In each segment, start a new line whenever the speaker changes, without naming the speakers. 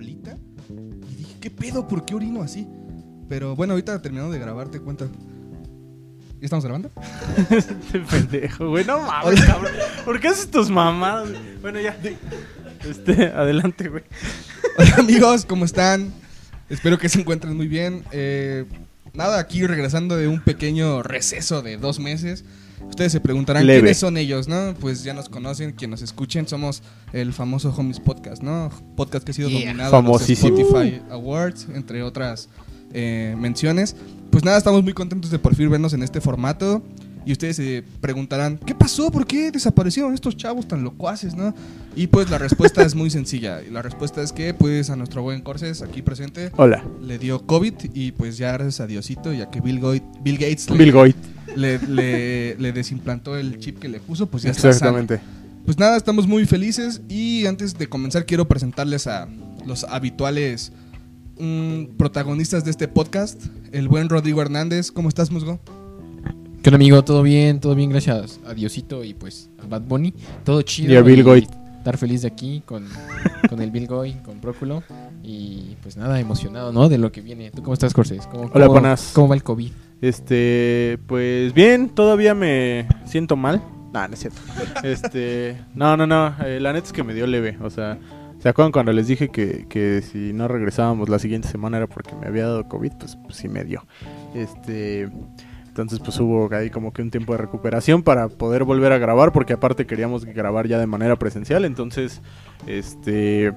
bolita. Y dije, ¿qué pedo? ¿Por qué orino así? Pero bueno, ahorita terminando de grabar, te cuento. ¿Ya estamos grabando?
Este pendejo, güey. No mames, cabrón. ¿Por qué haces tus mamadas? Bueno, ya. Este, adelante, güey.
Hola amigos, ¿cómo están? Espero que se encuentren muy bien. Eh, nada, aquí regresando de un pequeño receso de dos meses. Ustedes se preguntarán
Leve.
quiénes son ellos, ¿no? Pues ya nos conocen, quienes nos escuchen, somos el famoso Homies Podcast, ¿no? Podcast que ha sido
Yeah.
nominado a los. Spotify Awards, entre otras eh, menciones. Pues nada, estamos muy contentos de por fin vernos en este formato. Y ustedes se preguntarán, ¿qué pasó? ¿Por qué desaparecieron estos chavos tan locuaces, no? Y pues la respuesta es muy sencilla. Y la respuesta es que, pues, a nuestro buen Corses, aquí presente,
Hola.
le dio COVID y pues ya gracias a Diosito, ya que Bill, Goit- Bill Gates
Bill.
Le, le- le desimplantó el chip que le puso, pues ya está sano.
Exactamente.
Pues nada, estamos muy felices y antes de comenzar quiero presentarles a los habituales mm, protagonistas de este podcast, el buen Rodrigo Hernández. ¿Cómo estás, Musgo?
¿Qué onda, amigo? ¿Todo bien? ¿Todo bien? Gracias a Diosito y pues a Bad Bunny. Todo chido.
Y a Bill Goit.
Estar feliz de aquí con, con el Bill Goy, con Próculo. Y pues nada, emocionado, ¿no? De lo que viene. ¿Tú cómo estás, Cortés? ¿Cómo,
Hola.
¿Cómo va el COVID?
Este, pues bien, todavía me siento mal. No, no es cierto. Este, no, no, no. eh, la neta es que me dio leve. O sea, ¿se acuerdan cuando les dije que, que si no regresábamos la siguiente semana era porque me había dado COVID? Pues, pues sí me dio. Este, entonces pues hubo ahí como que un tiempo de recuperación para poder volver a grabar porque aparte queríamos grabar ya de manera presencial. Entonces, este,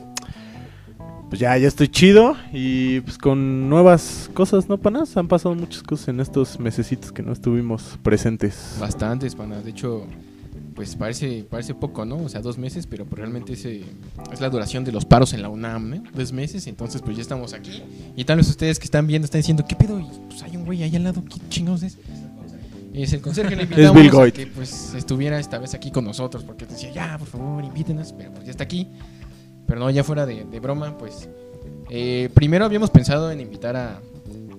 pues ya, ya estoy chido y pues con nuevas cosas, ¿no, panas? Han pasado muchas cosas en estos mesecitos que no estuvimos presentes.
Bastantes, pana. De hecho, pues parece, parece poco, ¿no? O sea, dos meses, pero pues, realmente ese es la duración de los paros en la UNAM, ¿no? Dos meses, entonces pues ya estamos aquí. Y tal vez ustedes que están viendo están diciendo, ¿qué pedo? Y, pues hay un güey ahí al lado, ¿qué chingados es? Es el conserje, le invitamos
Bill
a que pues estuviera esta vez aquí con nosotros, porque decía, ya, por favor, invítenos, pero pues ya está aquí. Pero no, ya fuera de, de broma, pues eh, primero habíamos pensado en invitar a,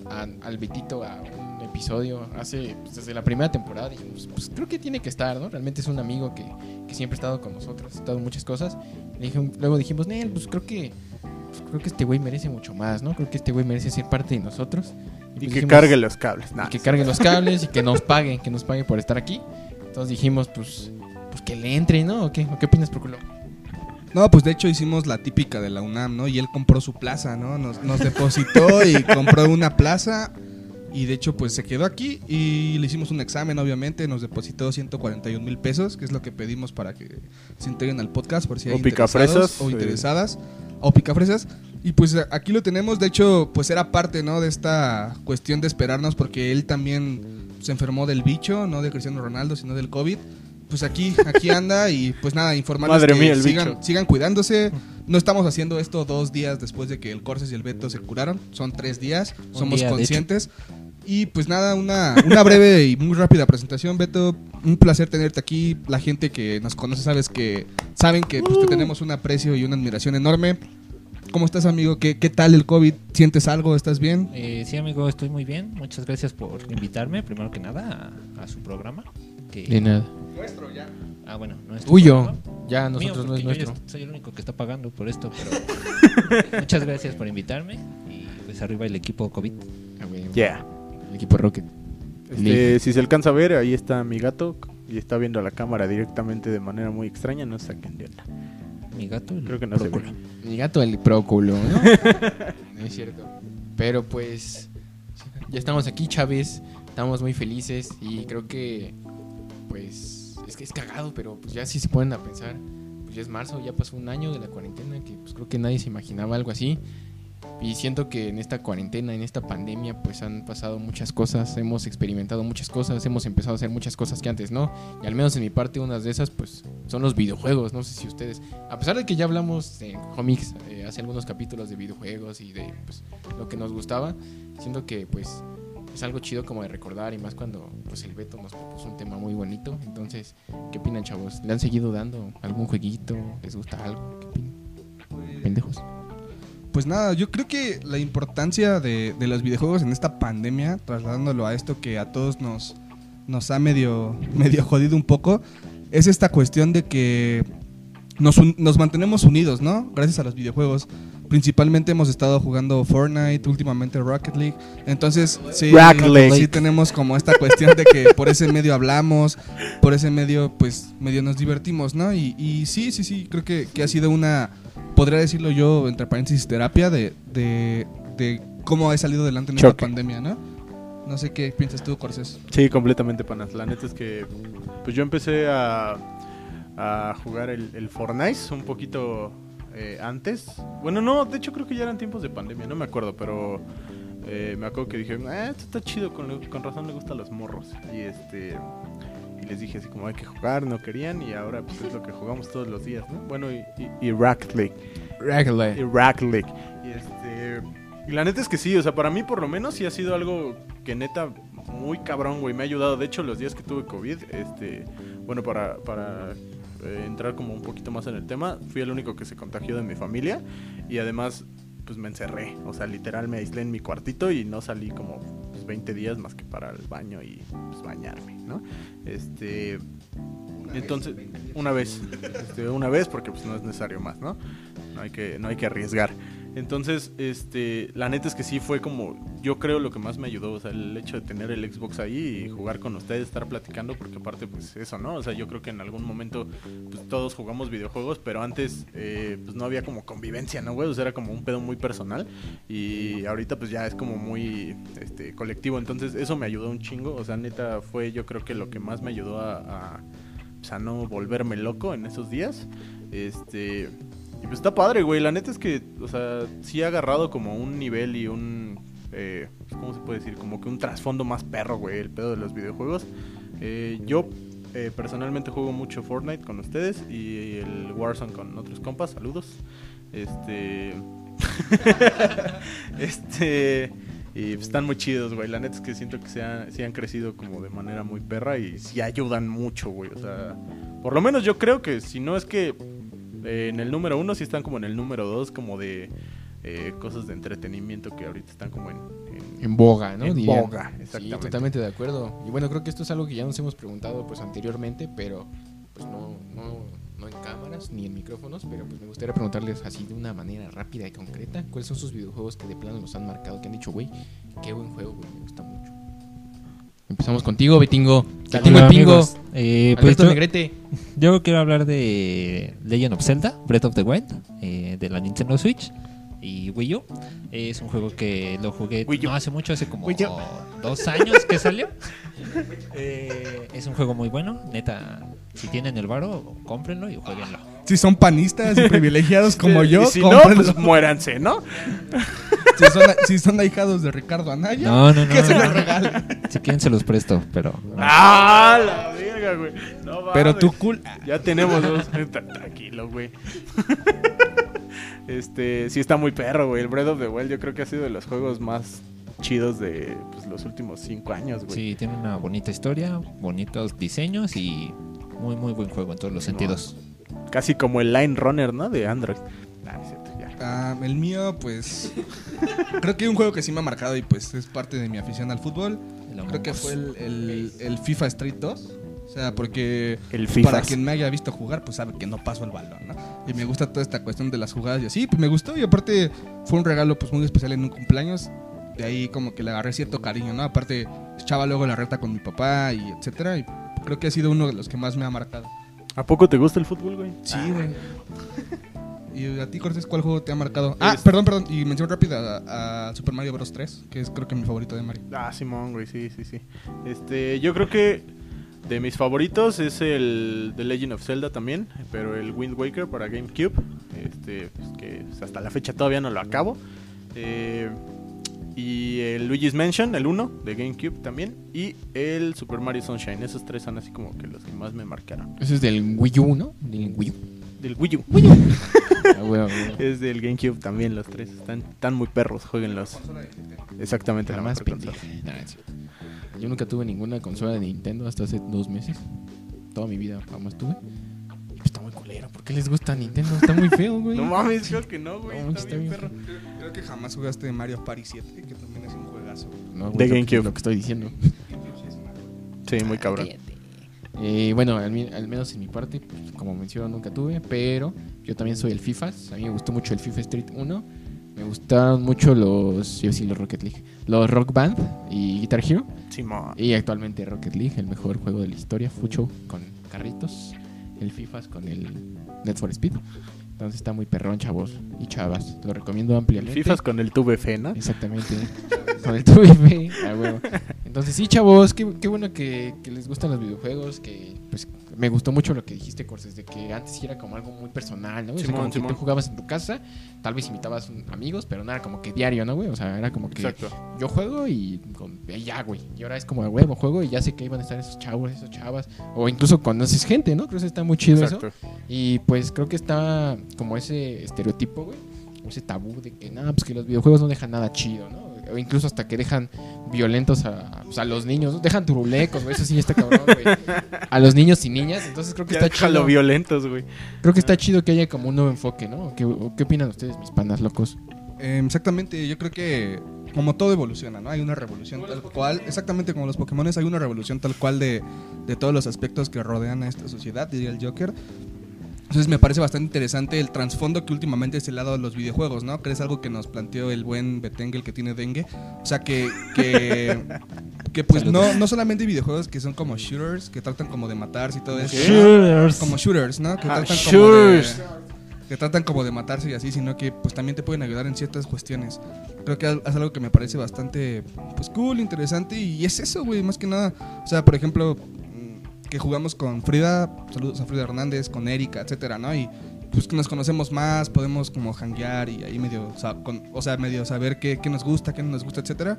a- al Betito a un episodio hace pues, desde la primera temporada. Dijimos, pues creo que tiene que estar, ¿no? Realmente es un amigo que, que siempre ha estado con nosotros, ha estado en muchas cosas. Le dije- luego dijimos, Nel, pues creo que pues, creo que este güey merece mucho más, ¿no? Creo que este güey merece ser parte de nosotros.
Y
pues
que
dijimos,
cargue los cables. Nah,
y que cargue los cables y que nos pague, que nos pague por estar aquí. Entonces dijimos, pues, pues que le entre, ¿no? ¿O qué, ¿O qué opinas, Proculo?
No, pues de hecho hicimos la típica de la UNAM, ¿no? Y él compró su plaza, ¿no? Nos, nos depositó y compró una plaza. Y de hecho, pues se quedó aquí y le hicimos un examen, obviamente. Nos depositó 141 mil pesos, que es lo que pedimos para que se integren al podcast, por si hay
O picafresas,
interesados o
eh.
interesadas. O picafresas. Y pues aquí lo tenemos. De hecho, pues era parte, ¿no? De esta cuestión de esperarnos, porque él también se enfermó del bicho, no de Cristiano Ronaldo, sino del COVID. Pues aquí, aquí anda y pues nada, informarles
Madre
que
mía, el
sigan,
bicho.
sigan cuidándose. No estamos haciendo esto dos días después de que el Corses y el Beto se curaron. Son tres días.
Un
Somos
día, de
conscientes. Y pues nada, una, una breve y muy rápida presentación, Beto. Un placer tenerte aquí. La gente que nos conoce sabes que saben que pues, te tenemos un aprecio y una admiración enorme. ¿Cómo estás, amigo? ¿Qué, qué tal el COVID? ¿Sientes algo? ¿Estás bien?
Eh, sí, amigo, estoy muy bien. Muchas gracias por invitarme, primero que nada, a, a su programa. Que,
De nada.
Nuestro ya.
Ah, bueno, no es tu
Tuyo. Ya
Mío,
nosotros no es
yo
nuestro.
soy el único que está pagando por esto, pero muchas gracias por invitarme. Y pues arriba el equipo COVID.
Ah,
Yeah.
El equipo Rocket.
Este, si se alcanza a ver, ahí está mi gato y está viendo a la cámara directamente de manera muy extraña. No saquen de onda.
Mi gato. el
Creo que no
Próculo.
Mi gato el próculo, ¿no? no es cierto. Pero pues ya estamos aquí, Chávez. Estamos muy felices y creo que pues es que es cagado, pero pues ya si se ponen a pensar, pues ya es marzo, ya pasó un año de la cuarentena que pues creo que nadie se imaginaba algo así. Y siento que en esta cuarentena, en esta pandemia, pues han pasado muchas cosas, hemos experimentado muchas cosas, hemos empezado a hacer muchas cosas que antes no. Y al menos en mi parte, unas de esas, pues son los videojuegos. No sé si ustedes a pesar de que ya hablamos en Comics eh, hace algunos capítulos de videojuegos y de pues, lo que nos gustaba, siento que pues es algo chido como de recordar y más cuando pues el Beto nos propuso un tema muy bonito. Entonces, ¿qué opinan chavos? ¿Le han seguido dando algún jueguito? ¿Les gusta algo? ¿Qué opinan? Pendejos.
Pues nada, yo creo que la importancia de, de los videojuegos en esta pandemia, trasladándolo a esto que a todos nos, nos ha medio, medio jodido un poco, es esta cuestión de que nos, un- nos mantenemos unidos, ¿no? Gracias a los videojuegos. Principalmente hemos estado jugando Fortnite, últimamente Rocket League. Entonces, sí,
Rocket League.
sí tenemos como esta cuestión de que por ese medio hablamos, por ese medio, pues, medio nos divertimos, ¿no? Y, y sí, sí, sí, creo que, que ha sido una, podría decirlo yo, entre paréntesis, terapia de, de, de cómo he salido adelante en esta pandemia, ¿no? No sé qué piensas tú, Corsés.
Sí, completamente, panas. La neta es que pues yo empecé a, a jugar el, el Fortnite un poquito eh, antes. Bueno, no, de hecho creo que ya eran tiempos de pandemia, no me acuerdo, pero eh, me acuerdo que dije, eh, esto está chido, con, con razón me gustan los morros. Y este y les dije así como hay que jugar, no querían y ahora pues es lo que jugamos todos los días, ¿no? Bueno, y, y, y Rocket League. Y Rocket League. Y este. Y la neta es que sí, o sea, para mí por lo menos sí ha sido algo que neta muy cabrón, güey. Me ha ayudado. De hecho, los días que tuve COVID, este. Bueno, para. para eh, entrar como un poquito más en el tema, fui el único que se contagió de mi familia. Y además, pues me encerré. O sea, literal me aislé en mi cuartito y no salí como pues, 20 días más que para el baño y pues bañarme, ¿no? Este. Entonces, una vez, este, una vez porque pues no es necesario más, ¿no? No hay que, no hay que arriesgar. Entonces, este, la neta es que sí fue como, yo creo lo que más me ayudó, o sea, el hecho de tener el Xbox ahí y jugar con ustedes, estar platicando, porque aparte, pues eso, ¿no? O sea, yo creo que en algún momento, pues todos jugamos videojuegos, pero antes, eh, pues no había como convivencia, ¿no, güey? O sea, era como un pedo muy personal y ahorita, pues ya es como muy, este, colectivo, entonces eso me ayudó un chingo, o sea, neta, fue yo creo que lo que más me ayudó a, a, pues, a no volverme loco en esos días, este... Pues está padre, güey. La neta es que, o sea, sí ha agarrado como un nivel y un. Eh, ¿Cómo se puede decir? Como que un trasfondo más perro, güey, el pedo de los videojuegos. Eh, yo eh, personalmente juego mucho Fortnite con ustedes y el Warzone con otros compas. Saludos. Este. este. Y pues, están muy chidos, güey. La neta es que siento que se han, sí han crecido como de manera muy perra y sí ayudan mucho, güey. O sea, por lo menos yo creo que si no es que eh, en el número uno, sí están como en el número dos, como de eh, cosas de entretenimiento que ahorita están como en, en-
En boga, ¿no?
en
Diría.
boga.
Sí,
Exactamente.
totalmente de acuerdo. Y bueno, creo que esto es algo que ya nos hemos preguntado pues anteriormente, pero pues no, no, no en cámaras ni en micrófonos, pero pues me gustaría preguntarles así de una manera rápida y concreta, ¿cuáles son sus videojuegos que de plano los han marcado, que han dicho, güey, qué buen juego, güey, me gusta mucho? Empezamos contigo. Betingo,
Hola,
Betingo.
amigos. Eh, pues
Alberto
yo,
Negrete.
yo quiero hablar de Legend of Zelda, Breath of the Wild, eh, de la Nintendo Switch y Wii U. Es un juego que lo jugué no hace mucho, hace como dos años que salió. Eh, es un juego muy bueno, neta. Si tienen el varo, cómprenlo y jueguenlo.
Si son panistas y privilegiados como yo,
y si no, pues muéranse, ¿no?
si, son, si son ahijados de Ricardo Anaya,
No, no, no.
que se
no.
los regalen.
Si quieren se los presto, pero no.
¡Ah, la verga, güey! No
Pero tú cool.
Ya tenemos dos. Tra- Tranquilo, güey. este, sí está muy perro, güey. El Breath of the Wild yo creo que ha sido de los juegos más chidos de pues, los últimos cinco años, güey.
Sí, tiene una bonita historia, bonitos diseños y muy muy buen juego en todos los sentidos.
Casi como el Line Runner, ¿no? De Android. Nah, es cierto, ya.
Ah, el mío, pues. creo que un juego que sí me ha marcado y pues es parte de mi afición al fútbol.
El
Creo que fue el, el- el FIFA Street 2. O sea, porque
El
para quien me haya visto jugar, pues sabe que no paso el balón, ¿no? Y me gusta toda esta cuestión de las jugadas y así, pues me gustó y aparte fue un regalo pues muy especial en un cumpleaños. De ahí como que le agarré cierto cariño, ¿no? Aparte echaba luego la reta con mi papá y etcétera y creo que ha sido uno de los que más me ha marcado.
¿A poco te gusta el fútbol, güey?
Sí, güey. ¿Y a ti, Cortés, cuál juego te ha marcado? Ah,
Es-
perdón, perdón. Y mención rápida a, a Super Mario Bros. 3, que es creo que mi favorito de Mario.
Ah, Simón, güey, sí, sí, sí. Este, yo creo que de mis favoritos es el The Legend of Zelda también, pero el Wind Waker para GameCube, este, pues, que hasta la fecha todavía no lo acabo. Eh, y el Luigi's Mansion, el 1 de GameCube también, y el Super Mario Sunshine. Esos tres son así como que los que más me marcaron.
Ese es del Wii U, ¿no? Del Wii U.
Del Wii U.
Ah, ah.
Es del GameCube también los tres. Están, están muy perros, jueguenlos. Exactamente, la
La más Yo nunca tuve ninguna consola de Nintendo hasta hace dos meses. Toda mi vida jamás tuve. Y pues está muy culero. ¿Por qué les gusta Nintendo? Está muy feo, güey.
No mames, creo que no, güey.
No,
está,
está
bien,
bien
perro.
Creo que jamás jugaste Mario Party 7, que también es un juegazo.
No,
De
güey, creo que
GameCube.
es Lo que estoy diciendo.
Sí, muy cabrón.
Eh, bueno, al, al menos en mi parte, pues, como menciono, nunca tuve, pero yo también soy el FIFA. A mí me gustó mucho el FIFA Street 1 Me gustaron mucho los, yo sí, los Rocket League, los Rock Band y Guitar Hero.
Simón.
Y actualmente Rocket League, el mejor juego de la historia, Fucho con carritos, el FIFA con el Net for Speed. Entonces está muy perrón, chavos y chavas. Lo recomiendo ampliamente.
FIFA con el TVF, ¿no?
Exactamente. con el TVF. a huevo. Entonces sí, chavos, qué, qué bueno que, que les gustan los videojuegos, que me gustó mucho lo que dijiste, Corses, de que antes sí era como algo muy personal, ¿no? O sea,
Simón,
como que
Simón.
tú jugabas en tu casa, tal vez invitabas amigos, pero no era como que diario, ¿no, güey? O sea, era como que
Exacto.
yo juego y, con, y ya, güey. Y ahora es como de huevo, juego y ya sé que iban a estar esos chavos, esos chavas. O incluso conoces gente, ¿no? Creo que está muy chido eso. Y pues creo que está como ese estereotipo, güey. Ese tabú de que, nada, pues que los videojuegos no dejan nada chido, ¿no? O incluso hasta que dejan violentos a, pues, a los niños, ¿no? Dejan turulecos, güey. Eso sí está cabrón, güey. A los niños y niñas. Entonces creo que
Ya
está
déjalo
chido.
violentos, güey.
Creo que está chido que haya como un nuevo enfoque, ¿no? ¿Qué, qué opinan ustedes, mis panas locos?
Eh, exactamente, yo creo que como todo evoluciona, ¿no? Hay una revolución tal cual, exactamente como los Pokémon, hay una revolución tal cual de, de todos los aspectos que rodean a esta sociedad, diría el Joker. Entonces me parece bastante interesante el trasfondo que últimamente se le ha dado a los videojuegos, ¿no? Que es algo que nos planteó el buen Betengel que tiene dengue. O sea, que, que, que pues no, no solamente videojuegos que son como shooters, que tratan como de matarse y todo eso.
Shooters.
Como shooters, ¿no? Que
Ah,
tratan como de, que tratan como de matarse y así, sino que pues también te pueden ayudar en ciertas cuestiones. Creo que es algo que me parece bastante pues cool, interesante y es eso, güey, más que nada. O sea, por ejemplo, que jugamos con Frida, saludos a Frida Hernández, con Erika, etcétera, ¿no? Y pues que nos conocemos más, podemos como hanguear y ahí medio, o sea, con- o sea, medio saber qué, qué nos gusta, qué no nos gusta, etcétera.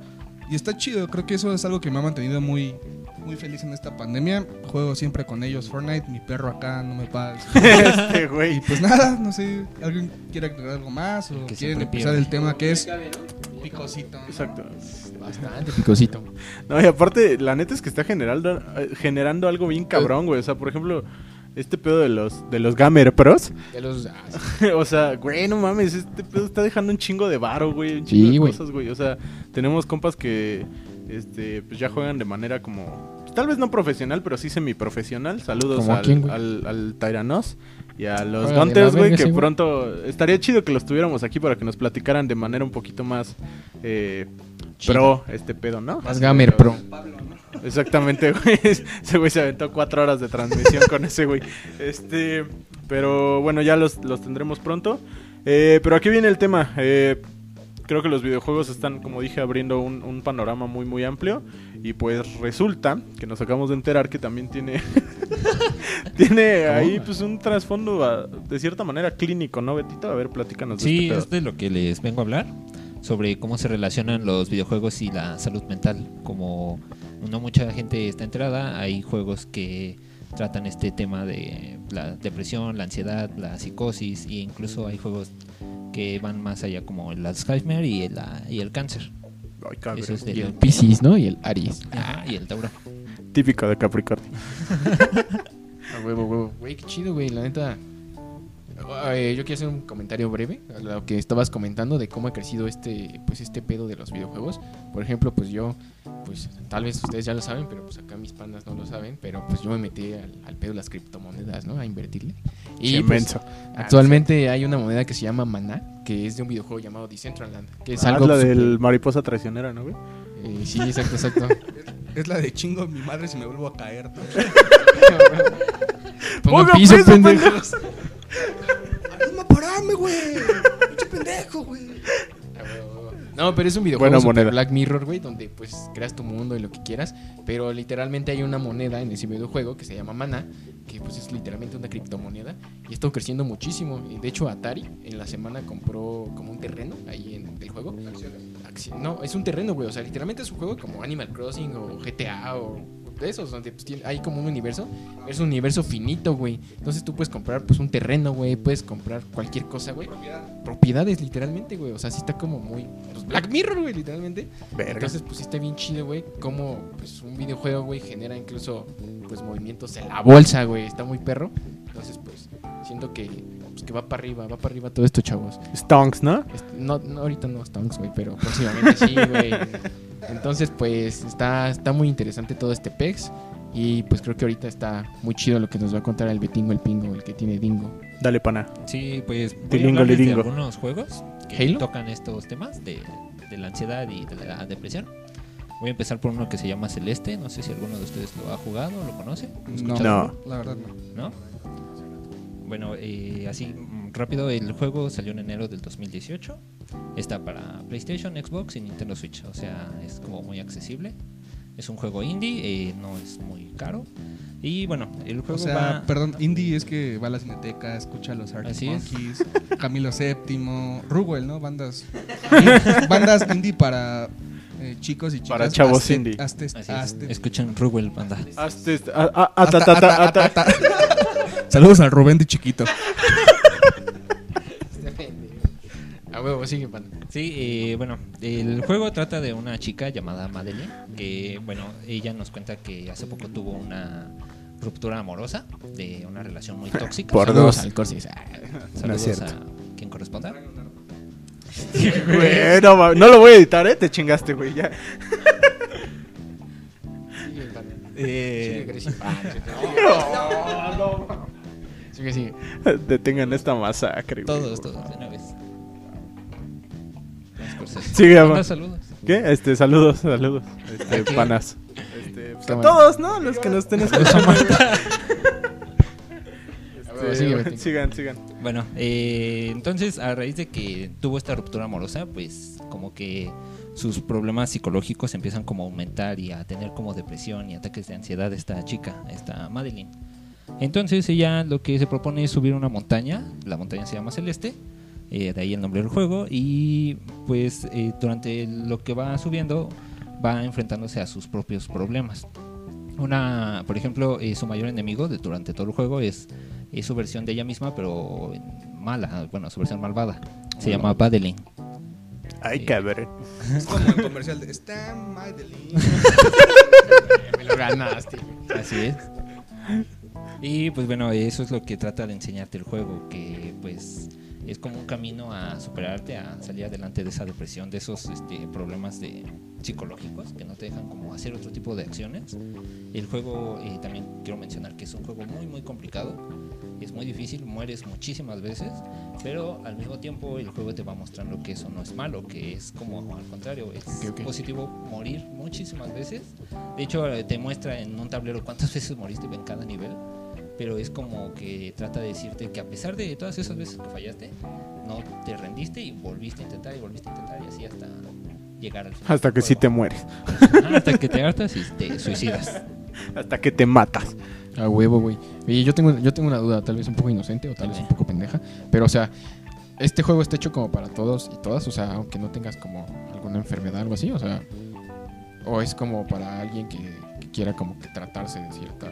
Y está chido, creo que eso es algo que me ha mantenido muy, muy feliz en esta pandemia. Juego siempre con ellos Fortnite, mi perro acá no me paga.
este,
Y
güey.
pues nada, no sé, ¿alguien quiere agregar algo más o quieren empezar
pierde.
el tema que es picosito? ¿no?
Exacto.
Bastante picosito.
No, y aparte, la neta es que está generando, eh, generando algo bien cabrón, güey. O sea, por ejemplo, este pedo de los, de los Gamer Pros.
De los... ah, sí.
o sea, güey, no mames, este pedo está dejando un chingo de varo, güey. Un
Sí,
chingo de
güey.
cosas, güey. O sea, tenemos compas que este, pues ya juegan de manera como. pues, tal vez no profesional, pero sí semiprofesional. Saludos
¿Como a
al,
quién,
al, al Tyrannos y a los
la
Gunters, güey, que pronto estaría chido que los tuviéramos aquí para que nos platicaran de manera un poquito más eh, pro este pedo, ¿no?
Más gamer pro.
Exactamente, güey. Ese güey se aventó cuatro horas de transmisión con ese güey. Este, pero bueno, ya los, los tendremos pronto. Eh, pero aquí viene el tema. Eh, creo que los videojuegos están, como dije, abriendo un, un panorama muy, muy amplio. Y pues resulta que nos acabamos de enterar que también tiene, tiene ahí pues un trasfondo ah, de cierta manera clínico, ¿no, Betito? A ver, platícanos de
Sí,
este pedo.
es de lo que les vengo a hablar, sobre cómo se relacionan los videojuegos y la salud mental. Como no mucha gente está enterada, hay juegos que tratan este tema de la depresión, la ansiedad, la psicosis e incluso hay juegos que van más allá como el Alzheimer y el, ah, y el cáncer.
Ay, cabrón.
Eso es de
Y el Pisces, ¿no? Y el Aries.
Y el Tauro.
Típico de Capricornio.
A huevo, huevo. Güey, qué chido, güey, la neta. Eh, yo quiero hacer un comentario breve a lo que estabas comentando de cómo ha crecido este pues este pedo de los videojuegos. Por ejemplo, pues yo pues tal vez ustedes ya lo saben, pero pues acá mis pandas no lo saben, pero pues yo me metí al, al pedo de las criptomonedas, ¿no? A invertirle. Y pues, actualmente hay una moneda que se llama Maná, que es de un videojuego llamado Decentraland, que es
Ah,
algo
la del mariposa traicionera, ¿no, güey?
eh, sí, exacto, exacto.
Es la de chingo mi madre si me vuelvo a caer.
Ponga piso, pendejos.
¡Ayúdame pararme, güey! ¡Pinche pendejo, güey!
No, pero es un videojuego super
moneda.
Black Mirror, güey, donde pues creas tu mundo y lo que quieras, pero literalmente hay una moneda en ese videojuego que se llama Mana, que pues es literalmente una criptomoneda y está creciendo muchísimo. De hecho Atari en la semana compró como un terreno ahí en el juego. No, es un terreno, güey, o sea, literalmente es un juego como Animal Crossing o GTA o de esos, donde pues, tiene- hay como un universo, es un universo finito, güey. Entonces tú puedes comprar pues un terreno, güey, puedes comprar cualquier cosa, güey. Propiedades, literalmente, güey. O sea, sí está como muy. Pues Black Mirror, güey, literalmente.
Verga.
Entonces, pues sí está bien chido, güey. Como pues un videojuego, güey, genera incluso pues movimientos en la bolsa, güey. Está muy perro. Entonces, pues, siento que, pues, que va para arriba, va para arriba todo esto, chavos.
Stonks, ¿no?
No, no, ahorita no Stonks, güey, pero próximamente sí, güey. Entonces, pues, está, está muy interesante todo este PEX. Y pues creo que ahorita está muy chido lo que nos va a contar el Betingo, el Pingo, el que tiene Dingo.
Dale, pana.
Sí, pues voy a hablarles de algunos juegos que
¿Halo?
tocan estos temas de, de la ansiedad y de la depresión. Voy a empezar por uno que se llama Celeste. No sé si alguno de ustedes lo ha jugado o lo conoce. ¿Lo ha
No?
No.
la verdad no.
¿no? Bueno, eh, así mm, rápido, el juego salió en enero del 2018. Está para PlayStation, Xbox y Nintendo Switch. O sea, es como muy accesible. Es un juego indie, eh, no es muy caro. Y bueno, el juego
O sea,
va...
perdón, indie es que va a la cineteca, escucha a los Arctic
es.
Monkeys, Camilo VII, Rugal, ¿no? Bandas bandas indie para eh, chicos y chicas.
Para chavos
Aste-
indie.
es.
aste-
Escuchen Rugal, banda.
Saludos al Rubén de chiquito.
A huevo, sigue, pan.
Sí, eh, bueno, el juego trata de una chica llamada Madeline, que, bueno, ella nos cuenta que hace poco tuvo una ruptura amorosa de una relación muy tóxica.
Por
Saludos
dos.
al Corsis. Ah,
No es
Saludos
cierto.
a quien corresponda.
Güey, no, ma- no lo voy a editar, ¿eh? Te chingaste, güey. Ya.
Sigue, pan.
Eh,
Sigue, Gracie. Ah, Sigue, sigue.
Detengan esta masacre, güey.
todos, todos, de una vez.
Sigue, ama.
saludos.
¿Qué? Este, saludos, saludos. Este, panas. Este, pues, a todos, ¿no? Los que nos estén escuchando.
Sigue,
Este,
Betín.
sigan, sigan.
Bueno, eh, entonces a raíz de que tuvo esta ruptura amorosa, pues como que sus problemas psicológicos empiezan como a aumentar y a tener como depresión y ataques de ansiedad esta chica, esta Madeline. Entonces ella lo que se propone es subir una montaña, la montaña se llama Celeste, eh, de ahí el nombre del juego, y pues eh, durante lo que va subiendo va enfrentándose a sus propios problemas. Una, por ejemplo, eh, su mayor enemigo de, durante todo el juego es, es su versión de ella misma, pero mala, bueno, su versión malvada. Se llama Badeline.
Ay, cabrón.
Es como el comercial de Stan Madeline.
Me lo ganaste.
Así es. Y pues bueno, eso es lo que trata de enseñarte el juego, que pues es como un camino a superarte, a salir adelante de esa depresión, de esos este, problemas de psicológicos que no te dejan como hacer otro tipo de acciones. El juego eh, también quiero mencionar que es un juego muy muy complicado, es muy difícil, mueres muchísimas veces, pero al mismo tiempo el juego te va mostrando que eso no es malo, que es como al contrario, es
Ok, ok.
positivo morir muchísimas veces. De hecho, eh, te muestra en un tablero cuántas veces moriste en cada nivel. Pero es como que trata de decirte que a pesar de todas esas veces que fallaste, no te rendiste y volviste a intentar y volviste a intentar y así hasta llegar al final.
Hasta que sí te mueres.
Ajá, hasta que te hartas y te suicidas.
Hasta que te matas.
A huevo, güey. Y yo tengo, yo tengo una duda, tal vez un poco inocente o tal vez un poco pendeja. Pero, o sea, este juego está hecho como para todos y todas. O sea, aunque no tengas como alguna enfermedad o algo así. O sea, o es como para alguien que, que quiera como que tratarse de cierta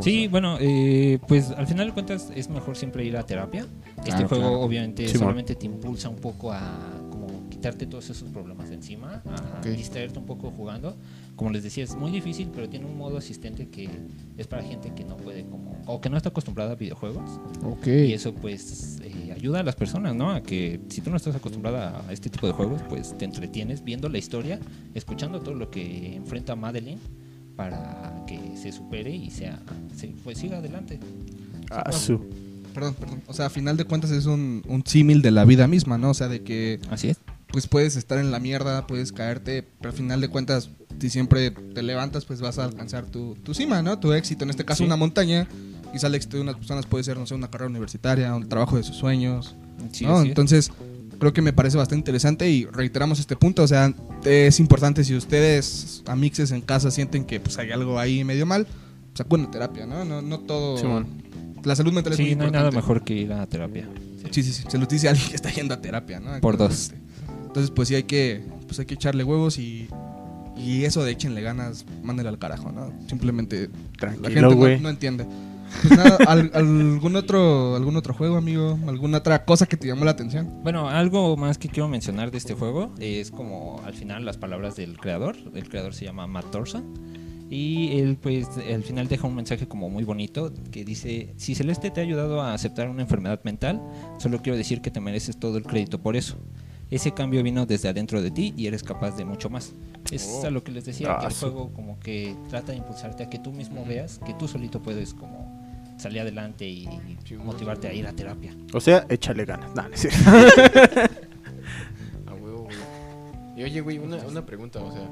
cosa.
Sí, bueno, eh, pues al final de cuentas es mejor siempre ir a terapia. Este
Claro,
juego
claro.
obviamente
Simón.
solamente te impulsa un poco a como quitarte todos esos problemas de encima, a
Ok.
distraerte un poco jugando. Como les decía, es muy difícil, pero tiene un modo asistente que es para gente que no puede como o que no está acostumbrada a videojuegos.
Ok.
Y eso pues eh, ayuda a las personas, ¿no? A que si tú no estás acostumbrada a este tipo de juegos, pues te entretienes viendo la historia, escuchando todo lo que enfrenta Madeline para que se supere y sea, se- pues siga adelante.
Ah, su.
Perdón, perdón. O sea, a final de cuentas es un, un símil de la vida misma, ¿no? O sea, de que
Así es.
pues puedes estar en la mierda, puedes caerte, pero al final de cuentas, si siempre te levantas, pues vas a alcanzar tu, tu cima, ¿no? Tu éxito. En este caso,
Sí.
una montaña. Quizá el éxito de unas personas puede ser, no sé, una carrera universitaria, un trabajo de sus sueños.
Sí,
¿no?
así es.
Creo que me parece bastante interesante y reiteramos este punto. O sea, es importante si ustedes, amixes en casa, sienten que pues hay algo ahí medio mal, pues acuden a terapia, ¿no? No, no todo. La salud mental es muy
Sí, no hay nada mejor que ir a terapia.
Sí, sí, sí. Se los dice alguien que está yendo a terapia, ¿no?
Por dos.
Actualmente. Entonces, pues sí hay que, pues hay que echarle huevos y, y eso de échenle ganas, mándele al carajo, ¿no? Simplemente la
Tranquilo,
gente no,
güey.
no entiende. Pues nada, al- algún otro, algún otro juego, amigo, alguna otra cosa que te llamó la atención.
Bueno, algo más que quiero mencionar de este juego es como al final las palabras del creador. El creador se llama Matt Thorson. Y él pues al final deja un mensaje como muy bonito que dice, si Celeste te ha ayudado a aceptar una enfermedad mental, solo quiero decir que te mereces todo el crédito por eso. Ese cambio vino desde adentro de ti y eres capaz de mucho más. Es
Oh.
a lo que les decía, que
Ah,
el
su-
juego como que trata de impulsarte a que tú mismo veas que tú solito puedes como salir adelante y motivarte a ir a terapia.
O sea, échale ganas. No, no es cierto.
Y oye, güey, una, una pregunta, o sea.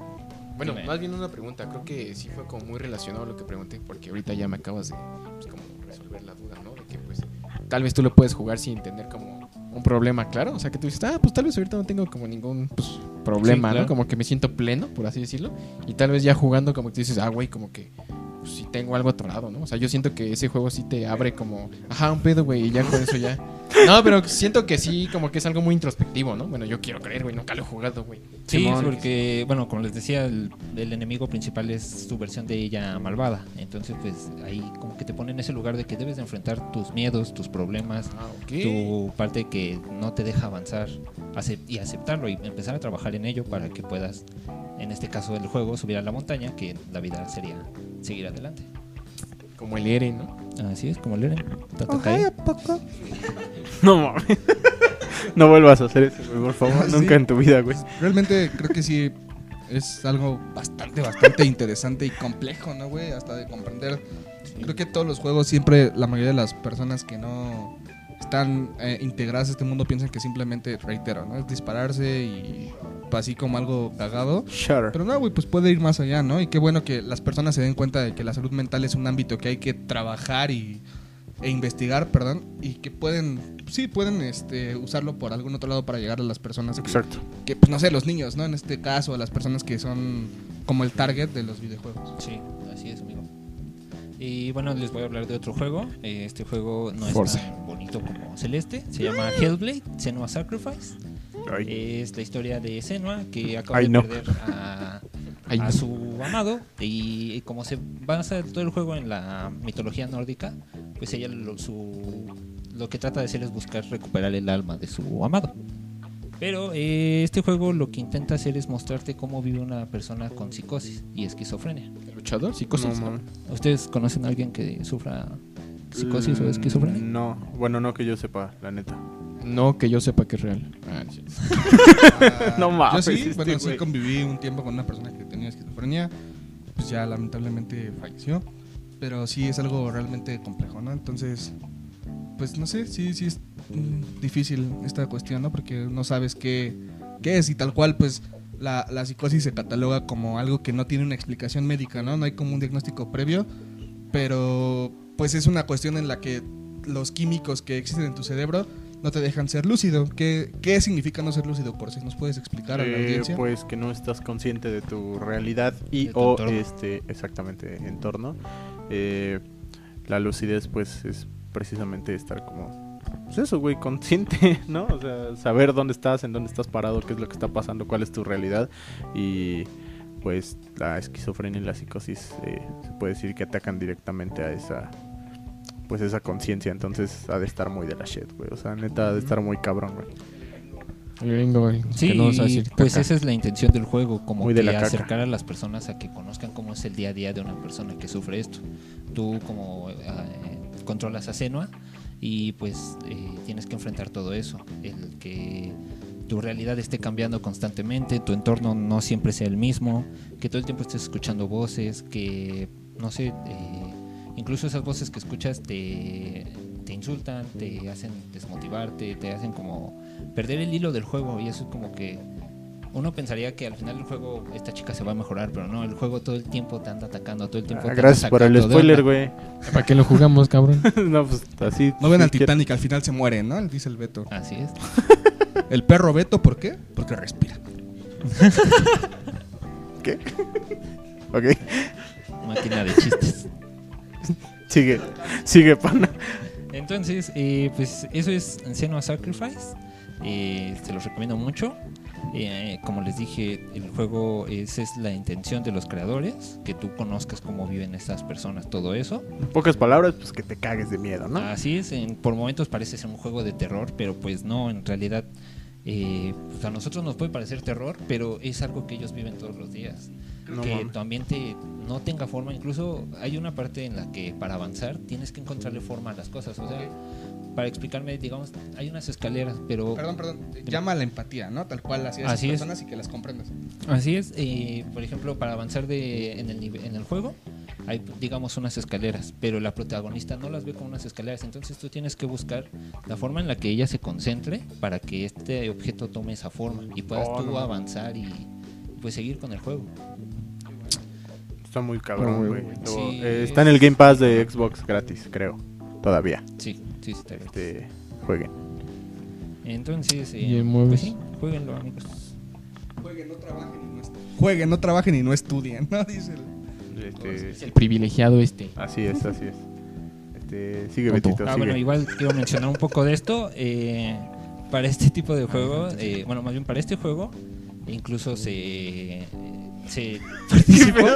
Bueno,
Dime.
más bien una pregunta. Creo que sí fue como muy relacionado a lo que pregunté, porque ahorita ya me acabas de pues, como resolver la duda, ¿no? De que pues tal vez tú lo puedes jugar sin tener como un problema, claro. O sea, que tú dices, ah, pues tal vez ahorita no tengo como ningún pues, problema,
Sí, claro.
¿no? Como que me siento pleno, por así decirlo. Y tal vez ya jugando como que tú dices, ah, güey, como que pues, sí tengo algo atorado, ¿no? O sea, yo siento que ese juego sí te abre como, ajá, un pedo, güey, y ya con eso ya. No, pero siento que sí, como que es algo muy introspectivo, ¿no? Bueno, yo quiero creer, güey, nunca lo he jugado, güey.
Sí,
Simón.
porque, bueno, como les decía, el, el enemigo principal es su versión de ella malvada. Entonces, pues ahí como que te pone en ese lugar de que debes de enfrentar tus miedos, tus problemas,
Ah, ok.
tu parte que no te deja avanzar y aceptarlo y empezar a trabajar en ello para que puedas, en este caso del juego, subir a la montaña, que la vida sería seguir adelante.
Como el Eren, ¿no?
Así es, como el Eren.
No mames. no vuelvas a hacer eso, güey, por favor.
Sí.
Nunca en tu vida, güey.
Realmente creo que sí es algo bastante, bastante interesante y complejo, ¿no, güey? Hasta de comprender. Creo que todos los juegos siempre, la mayoría de las personas que no están eh, integradas a este mundo piensan que simplemente, reitero, ¿no? Es dispararse y así como algo cagado.
Sure.
Pero no, güey, pues puede ir más allá, ¿no? Y qué bueno que las personas se den cuenta de que la salud mental es un ámbito que hay que trabajar y, e investigar, perdón, y que pueden, sí, pueden este, usarlo por algún otro lado para llegar a las personas que,
Exacto.
que, pues no sé, los niños, ¿no? En este caso, a las personas que son como el target de los videojuegos.
Sí. Y bueno, les voy a hablar de otro juego. Eh, Este juego no
Forza.
es tan bonito como Celeste. Se llama Hellblade, Senua Sacrifice.
Ay.
Es la historia de Senua que acaba
Ay,
de
no.
perder a,
Ay,
a
no.
su amado. Y como se basa todo el juego en la mitología nórdica, pues ella lo, su, lo que trata de hacer es buscar recuperar el alma de su amado. Pero eh, este juego lo que intenta hacer es mostrarte cómo vive una persona con psicosis y esquizofrenia.
¿El luchador?
No, mames.
¿Ustedes conocen a alguien que sufra psicosis o esquizofrenia?
Mm, No, bueno, no que yo sepa, la neta.
No que yo sepa que es real. Ah, sí.
Ah,
No mames,
Yo sí,
este
bueno, sí conviví un tiempo con una persona que tenía esquizofrenia, pues ya lamentablemente falleció, pero sí es algo realmente complejo, ¿no? Entonces, pues no sé, sí, sí es mm, difícil esta cuestión, ¿no? Porque no sabes qué, qué es y tal cual, pues la, la psicosis se cataloga como algo que no tiene una explicación médica, ¿no? No hay como un diagnóstico previo, pero pues es una cuestión en la que los químicos que existen en tu cerebro no te dejan ser lúcido. ¿Qué, qué significa no ser lúcido, por si nos puedes explicar a la
Eh,
audiencia?
pues que no estás consciente de tu realidad y
tu
o
entorno.
este exactamente entorno. Eh, la lucidez pues es precisamente estar como pues eso, güey, consciente, ¿no? O sea, saber dónde estás, en dónde estás parado, qué es lo que está pasando, cuál es tu realidad y pues la esquizofrenia y la psicosis eh, se puede decir que atacan directamente a esa pues esa conciencia, entonces ha de estar muy de la shit, güey. O sea, neta ha de estar muy cabrón, güey.
Gringo, güey,
Sí,
que no vas a decir
pues
caca.
esa es la intención del juego, como
Muy de
que acercar a las personas a que conozcan cómo es el día a día de una persona que sufre esto. Tú como eh, controlas a Senua y pues eh, tienes que enfrentar todo eso, el que tu realidad esté cambiando constantemente, tu entorno no siempre sea el mismo, que todo el tiempo estés escuchando voces, que no sé, eh, incluso esas voces que escuchas te, te insultan, te hacen desmotivarte, te hacen como perder el hilo del juego y eso es como que uno pensaría que al final del juego esta chica se va a mejorar, pero no, el juego todo el tiempo te anda atacando, todo el tiempo
Ah,
te anda
gracias por el spoiler, güey.
¿Para qué lo jugamos, cabrón?
no, pues así.
no ven
si
al Titanic, al final se muere, ¿no? Dice el Beto.
Así es.
El perro Beto, ¿por qué? Porque respira.
¿Qué? ok,
Máquina de chistes.
sigue, sigue, pana.
Entonces, eh, pues eso es Senua Sacrifice. Eh, se los recomiendo mucho. Eh, como les dije, el juego, esa es la intención de los creadores, que tú conozcas cómo viven estas personas, todo eso.
En pocas palabras, pues que te cagues de miedo, ¿no?
Así es, en- por momentos parece ser un juego de terror, pero pues no, en realidad eh, pues a nosotros nos puede parecer terror, pero es algo que ellos viven todos los días.
No
que
mames.
tu ambiente no tenga forma, incluso hay una parte en la que para avanzar tienes que encontrarle forma a las cosas, o sea, para explicarme, digamos, hay unas escaleras, pero...
Perdón, perdón. Llama a la empatía, ¿no? Tal cual esas
Así es.
personas y que las comprendas.
Así es, eh, por ejemplo, para avanzar de, en, el, nive- en el juego, hay, digamos, unas escaleras, pero la protagonista no las ve como unas escaleras. Entonces tú tienes que buscar la forma en la que ella se concentre para que este objeto tome esa forma y puedas
Oh,
tú
no.
avanzar y pues seguir con el juego.
Está muy cabrón, güey.
Sí,
eh, está en el Game Pass de Xbox gratis, creo. Todavía.
Sí, sí, sí, está bien.
Este, jueguen.
Entonces, eh, pues sí, jueguenlo, amigos.
Jueguen, no trabajen y no estudien. Jueguen, no trabajen y no estudien, ¿no? Dice el-
Este,
Es el privilegiado este.
así es, así es. Este, sigue. Betito,
Ah,
sigue.
bueno, igual quiero mencionar un poco de esto. eh, para este tipo de juego, eh, bueno, más bien para este juego, incluso se, se participó.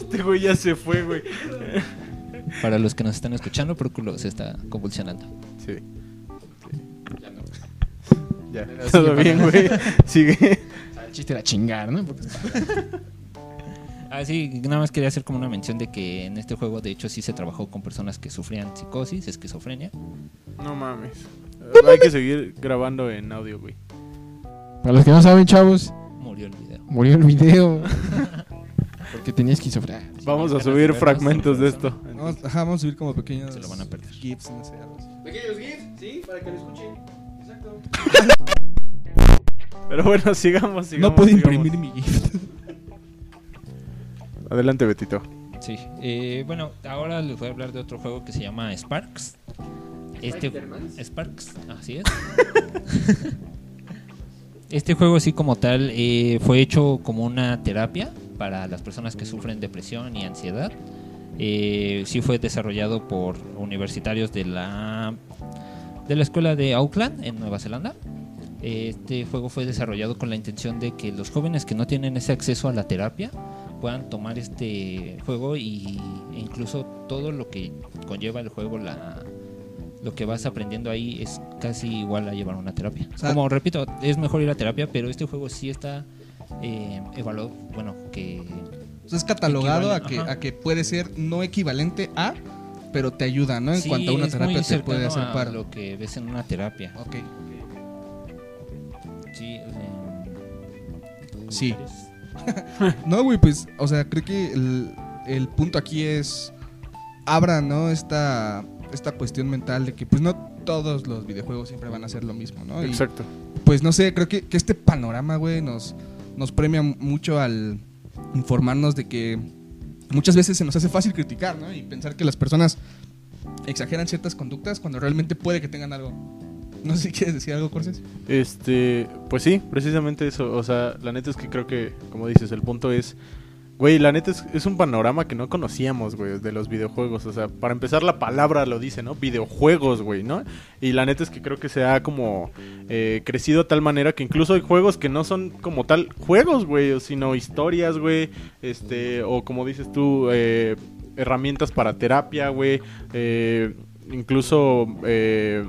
Este güey ya se fue, güey.
Para los que nos están escuchando, Próculo se está convulsionando.
Sí.
Ya no.
Ya, todo bien, güey. Sigue.
El chiste era chingar, ¿no? Porque
Ah, sí, nada más quería hacer como una mención de que en este juego, de hecho, sí se trabajó con personas que sufrían psicosis, esquizofrenia.
No mames. Hay que seguir grabando en audio, güey.
Para los que no saben, chavos,
Murió el video.
murió el video. Porque tenía esquizofrenia.
Vamos a subir fragmentos de esto.
Vamos, ajá, vamos a subir como pequeños
Se lo van a perder.
GIFs, no sé, algo así.
Pequeños GIFs, sí, para que lo escuchen. Exacto.
Pero bueno, sigamos, sigamos.
no puedo
sigamos.
imprimir mi GIF.
Adelante, Betito.
Sí, eh, bueno, ahora les voy a hablar de otro juego que se llama Sparks. Este. Sparks, así es. este juego así como tal eh, fue hecho como una terapia para las personas que sufren depresión y ansiedad. Eh, sí fue desarrollado por universitarios de la de la escuela de Auckland en Nueva Zelanda. Este juego fue desarrollado con la intención de que los jóvenes que no tienen ese acceso a la terapia puedan tomar este juego y e incluso todo lo que conlleva el juego, la, lo que vas aprendiendo ahí es casi igual a llevar una terapia.
O sea-
Como repito, es mejor ir a terapia, pero este juego sí está eh, evaluado, bueno, que
O sea, es catalogado a que,
ajá.
a que puede ser no equivalente a, pero te ayuda, ¿no? En
sí,
cuanto a una terapia te puede hacer
a
para.
lo que ves en una terapia.
Ok.
Sí, eh,
Sí. No, güey, pues, o sea, creo que el, el punto aquí es. Abra, ¿no? Esta, esta cuestión mental de que, pues, no todos los videojuegos siempre van a ser lo mismo, ¿no? Y,
Exacto.
pues, no sé, creo que, que este panorama, güey, nos, nos premia mucho al informarnos de que muchas veces se nos hace fácil criticar, ¿no? Y pensar que las personas exageran ciertas conductas cuando realmente puede que tengan algo. No sé si quieres decir algo, Corses.
Este, pues sí, precisamente eso. O sea, la neta es que creo que, como dices, el punto es, güey, la neta es, es un panorama que no conocíamos, güey, de los videojuegos. O sea, para empezar la palabra lo dice, ¿no? Videojuegos, güey, ¿no? Y la neta es que creo que se ha como eh, crecido de tal manera que incluso hay juegos que no son como tal juegos, güey, sino historias, güey, este, o como dices tú, eh, herramientas para terapia, güey, eh, incluso... Eh,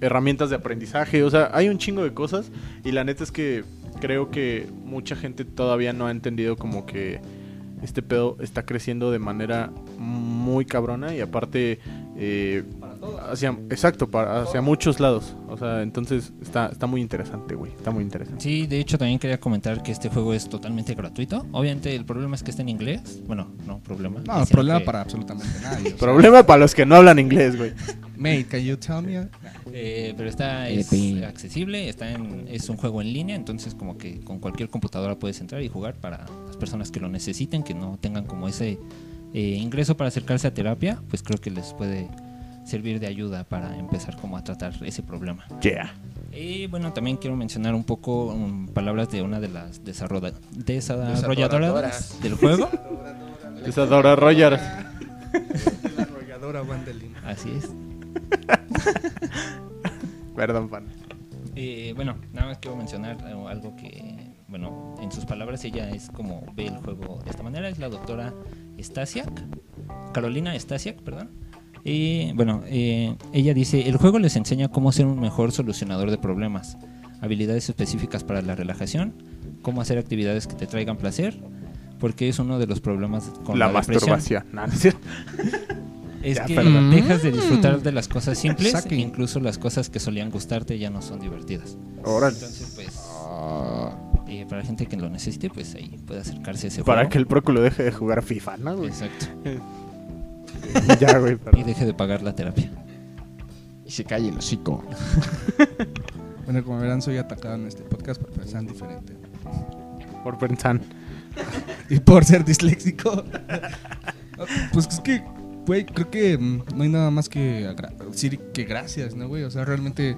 herramientas de aprendizaje, o sea, hay un chingo de cosas y la neta es que creo que mucha gente todavía no ha entendido como que este pedo está creciendo de manera muy cabrona y aparte eh, hacia exacto para hacia muchos lados o sea entonces está está muy interesante güey está muy interesante
Sí, de hecho también quería comentar que este juego es totalmente gratuito. Obviamente el problema es que está en inglés. Bueno, no problema.
No, problema
que,
para absolutamente nadie.
problema para los que no hablan inglés güey
Mate, can you tell me?
eh, pero está es
Epi.
accesible, está en, es un juego en línea, entonces como que con cualquier computadora puedes entrar y jugar para las personas que lo necesiten, que no tengan como ese eh, ingreso para acercarse a terapia, pues creo que les puede servir de ayuda para empezar como a tratar ese problema.
yeah
Y bueno, también quiero mencionar un poco um, palabras de una de las desarrolla- desarrolladoras del juego.
esa Dora Rogers
La arrolladora Wandelin.
Así es.
perdón pan
Eh, bueno, nada más quiero mencionar eh, algo que, bueno, en sus palabras ella es como ve el juego de esta manera, es la doctora Stasiak, Carolina Stasiak, perdón. Y bueno, eh, ella dice, el juego les enseña cómo ser un mejor solucionador de problemas, habilidades específicas para la relajación, cómo hacer actividades que te traigan placer, porque es uno de los problemas con
la,
la, depresión.
masturbación no es Ya,
que
perdón.
dejas de disfrutar de las cosas simples, incluso las cosas que solían gustarte ya no son divertidas.
Órale.
Entonces, pues, eh, para la gente que lo necesite, pues ahí puede acercarse a ese
Para
juego.
que el próculo deje de jugar FIFA, ¿no?
Exacto.
ya, güey.
Y deje de pagar la terapia.
Y se calle el hocico.
Bueno, como verán, soy atacado en este podcast por pensar diferente.
Por pensar.
Y por ser disléxico. pues es que, güey, creo que mm, no hay nada más que decir que gracias, ¿no, güey? O sea, realmente,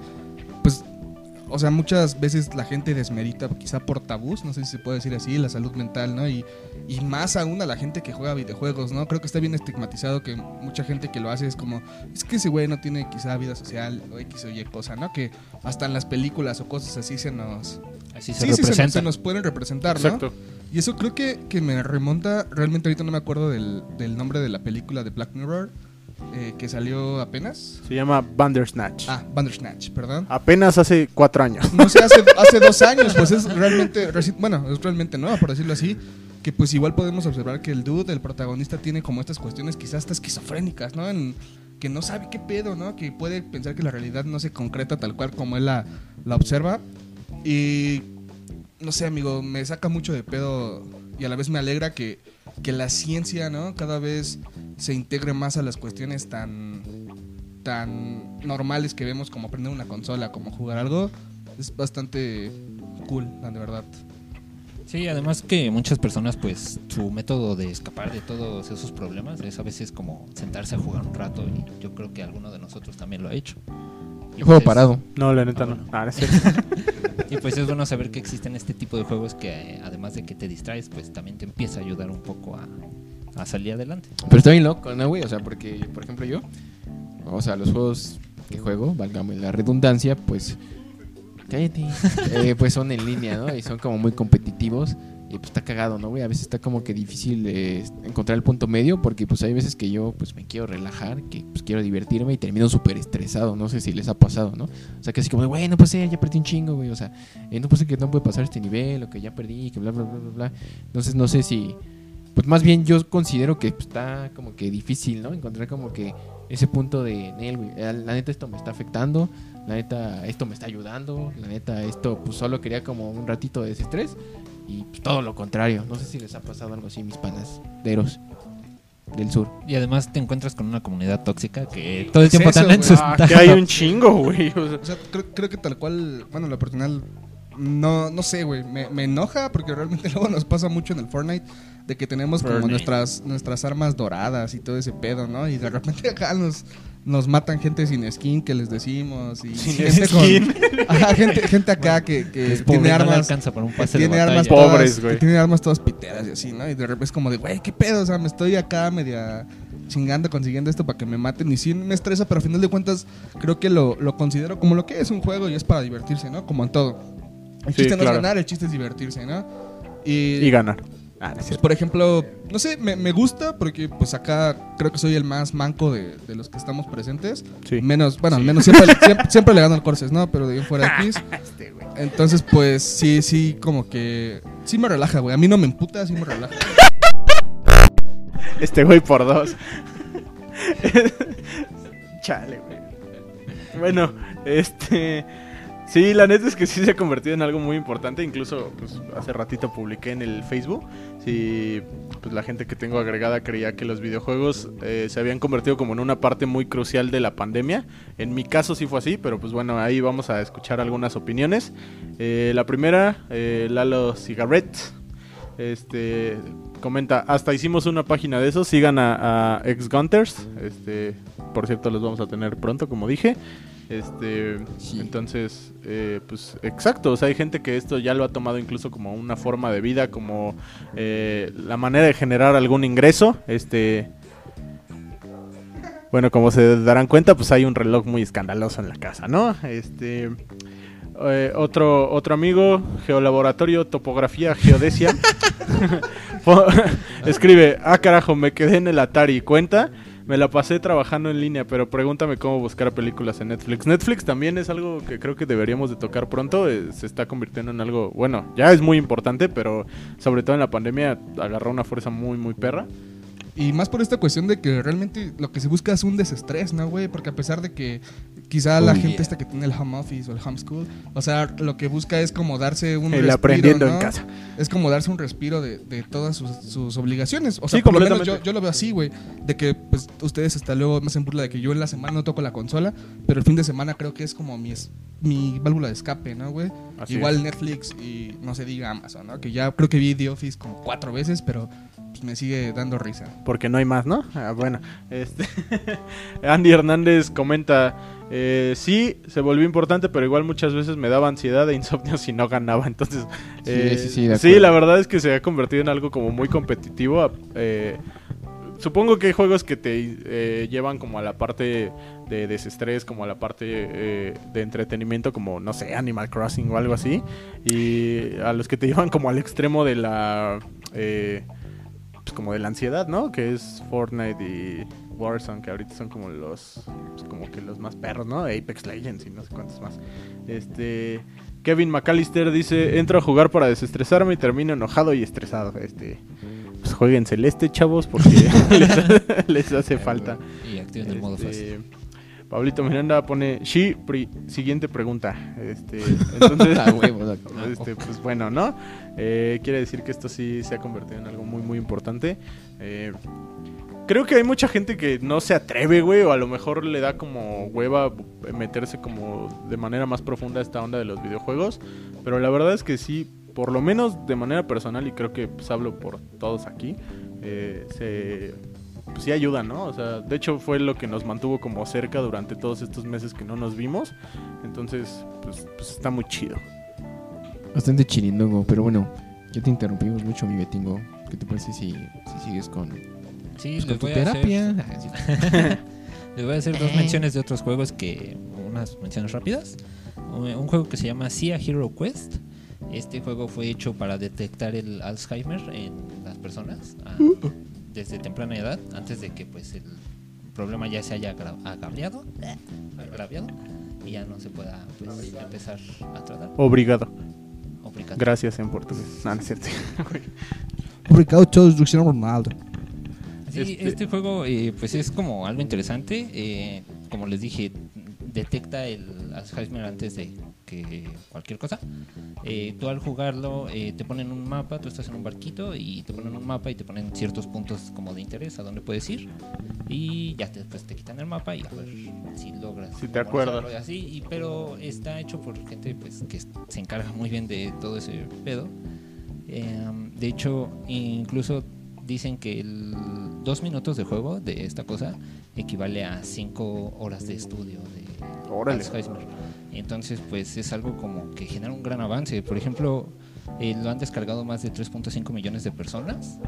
o sea, muchas veces la gente desmerita, quizá por tabús, no sé si se puede decir así, la salud mental, ¿no? Y, y más aún a la gente que juega videojuegos, ¿no? Creo que está bien estigmatizado que mucha gente que lo hace es como, es que ese güey no tiene quizá vida social o X o Y cosa, ¿no? Que hasta en las películas o cosas así se nos...
Así se
Sí, sí, se nos, se nos pueden representar, ¿no?
Exacto.
Y eso creo que, que me remonta, realmente ahorita no me acuerdo del, del nombre de la película de Black Mirror, eh, que salió apenas.
Se llama Bandersnatch.
Ah, Bandersnatch, perdón.
Apenas hace cuatro años.
No sé, hace, hace dos años, pues es realmente, bueno, es realmente nueva, por decirlo así, que pues igual podemos observar que el dude, el protagonista, tiene como estas cuestiones quizás hasta esquizofrénicas, ¿no? En, que no sabe qué pedo, ¿no? Que puede pensar que la realidad no se concreta tal cual como él la, la observa. Y no sé, amigo, me saca mucho de pedo y a la vez me alegra que, que la ciencia, ¿no? Cada vez se integre más a las cuestiones tan tan normales que vemos como aprender una consola, como jugar algo, es bastante cool, de verdad.
Sí, además que muchas personas, pues, su método de escapar de todos esos problemas es a veces como sentarse a jugar un rato y yo creo que alguno de nosotros también lo ha hecho. Y
juego
pues,
parado.
No, la neta
Ah,
no.
bueno.
Ah, no es cierto.
Y pues es bueno saber que existen este tipo de juegos que además de que te distraes, pues también te empieza a ayudar un poco a, a salir adelante.
Pero está bien loco, ¿no, güey? O sea, porque, por ejemplo, yo, o sea, los juegos que juego, válgame la redundancia, pues. Cállate. Eh, pues son en línea, ¿no? Y son como muy competitivos. Y pues está cagado, ¿no, güey? A veces está como que difícil eh, encontrar el punto medio porque pues hay veces que yo pues me quiero relajar, que pues quiero divertirme y termino súper estresado. No sé si les ha pasado, ¿no? O sea, que así como güey, no puede ser, ya perdí un chingo, güey. O sea, eh, no puede ser que no puede pasar este nivel o que ya perdí, que bla, bla, bla, bla, bla. Entonces no sé si... Pues más bien yo considero que pues, está como que difícil, ¿no? Encontrar como que ese punto de, "Nel, güey, eh, la neta esto me está afectando, la neta esto me está ayudando, la neta esto pues solo quería como un ratito de desestrés y pues, todo lo contrario. No sé si les ha pasado algo así, mis panas deros del sur.
Y además te encuentras con una comunidad tóxica que todo el
Es
tiempo
eso,
anda
güey.
Ah, que hay un chingo, güey. O sea,
O sea, creo, creo que tal cual, bueno, lo personal, no, no sé, güey, me, me enoja porque realmente luego nos pasa mucho en el Fortnite de que tenemos como nuestras, nuestras armas doradas y todo ese pedo, ¿no? Y de repente acá nos, nos matan gente sin skin que les decimos y
Sin
gente
skin.
Ajá, gente, gente acá que, que
Es pobre,
tiene
no
armas
alcanza para un
que
pase
tiene armas
Pobres,
todas,
güey.
que tiene armas todas piteras y así, ¿no? Y de repente es como de, güey, ¿qué pedo? O sea, me estoy acá media chingando, consiguiendo esto para que me maten y sí me estresa, pero a final de cuentas creo que lo, lo considero como lo que es un juego y es para divertirse, ¿no? Como en todo. El
Sí,
chiste no
claro.
es ganar, el chiste es divertirse, ¿no? Y,
y ganar. Ah,
pues, por ejemplo, no sé, me, me gusta porque pues acá creo que soy el más manco de, de los que estamos presentes.
Sí.
Menos, bueno, al menos siempre, siempre, siempre le gano al Corses, ¿no? Pero de ahí en fuera X.
Este, güey.
Entonces, pues sí, sí, como que. Sí me relaja, güey. A mí no me emputa, sí me relaja.
Este güey por dos. Chale, güey. Bueno, este. Sí, la neta es que sí se ha convertido en algo muy importante. Incluso, pues, hace ratito publiqué en el Facebook. Sí, pues la gente que tengo agregada creía que los videojuegos eh, se habían convertido como en una parte muy crucial de la pandemia. En mi caso sí fue así, pero pues bueno, ahí vamos a escuchar algunas opiniones. Eh, la primera, eh, Lalo Cigarette. Este comenta, hasta hicimos una página de eso, sigan a, a ex Gunters, este, por cierto los vamos a tener pronto, como dije. Este,
Sí.
entonces, eh, pues exacto, o sea, hay gente que esto ya lo ha tomado incluso como una forma de vida, como eh, la manera de generar algún ingreso, este, bueno, como se darán cuenta, pues hay un reloj muy escandaloso en la casa, ¿no? Este, eh, otro, otro amigo, geolaboratorio, topografía, geodesia. Escribe, ah carajo, me quedé en el Atari, cuenta. Me la pasé trabajando en línea, pero pregúntame cómo buscar películas en Netflix. Netflix también es algo que creo que deberíamos de tocar pronto. eh, se está convirtiendo en algo, bueno, ya es muy importante, pero sobre todo en la pandemia agarró una fuerza muy, muy perra.
Y más por esta cuestión de que realmente lo que se busca es un desestrés, ¿no, güey? Porque a pesar de que quizá la
Oh,
gente
yeah.
esta que tiene el home office o el homeschool, o sea, lo que busca es como darse un
El
respiro,
aprendiendo
¿no?
en casa.
Es como darse un respiro de, de todas sus, sus obligaciones. O sea,
Sí,
por lo menos yo, yo lo veo así, güey. De que pues ustedes hasta luego me hacen burla de que yo en la semana no toco la consola, pero el fin de semana creo que es como mi, es- mi válvula de escape, ¿no, güey? Igual
es.
Netflix y no se diga Amazon, ¿no? Que ya creo que vi The Office como cuatro veces, pero pues, me sigue dando risa.
Porque no hay más, ¿no? Ah, bueno, este Andy Hernández comenta, eh, sí, se volvió importante, pero igual muchas veces me daba ansiedad e insomnio si no ganaba. Entonces,
Sí,
eh,
sí, sí, acuerdo.
la verdad es que se ha convertido en algo como muy competitivo. eh, supongo que hay juegos que te eh, llevan como a la parte de desestrés, como a la parte eh, de entretenimiento, como, no sé, Animal Crossing o algo así. Y a los que te llevan como al extremo de la... eh, pues como de la ansiedad, ¿no? Que es Fortnite y Warzone, que ahorita son como los pues como que los más perros, ¿no? Apex Legends y no sé cuántos más. Este Kevin McAllister dice, "Entro a jugar para desestresarme y termino enojado y estresado." Este pues jueguen celeste, chavos, porque les, les hace falta.
Y activen el modo
Este,
fácil.
Pablito Miranda pone, "Sí, siguiente pregunta." Este, entonces
Ah,
este, pues bueno, ¿no? Eh, quiere decir que esto sí se ha convertido en algo muy, muy importante. Eh, creo que hay mucha gente que no se atreve, güey, o a lo mejor le da como hueva meterse como de manera más profunda a esta onda de los videojuegos. Pero la verdad es que sí, por lo menos de manera personal, y creo que pues, hablo por todos aquí, eh, se, pues, sí ayuda, ¿no? O sea, de hecho fue lo que nos mantuvo como cerca durante todos estos meses que no nos vimos. Entonces, pues, pues está muy chido.
Bastante chirindongo, pero bueno, ya te interrumpimos mucho, mi Betingo. ¿Qué te parece si, si sigues con,
Sí,
pues, con tu
voy, a hacer,
terapia? Ah,
les voy a hacer dos menciones de otros juegos que. Unas menciones rápidas. Un juego que se llama Sia Hero Quest. Este juego fue hecho para detectar el Alzheimer en las personas ah, desde temprana edad, antes de que pues el problema ya se haya agra- agraviado, agraviado y ya no se pueda pues, empezar a tratar.
Obrigado.
Obrigado.
Gracias en portugués. No, no es cierto.
Obrigado, todos, Ronaldo.
Sí,
Este-
este, juego eh, pues es como algo interesante. eh, como les dije, detecta el Alzheimer antes de que cualquier cosa. Eh, tú al jugarlo eh, te ponen un mapa, tú estás en un barquito y te ponen un mapa y te ponen ciertos puntos como de interés a dónde puedes ir. Y ya después te quitan el mapa y a ver si logras.
Si te acuerdas.
Así, y, pero está hecho por gente pues que se encarga muy bien de todo ese pedo. Eh, de hecho, incluso dicen que el dos minutos de juego de esta cosa equivale a cinco horas de estudio de
Órale.
Alzheimer. Entonces, pues es algo como que genera un gran avance. Por ejemplo, eh, lo han descargado más de 3.5 millones de personas,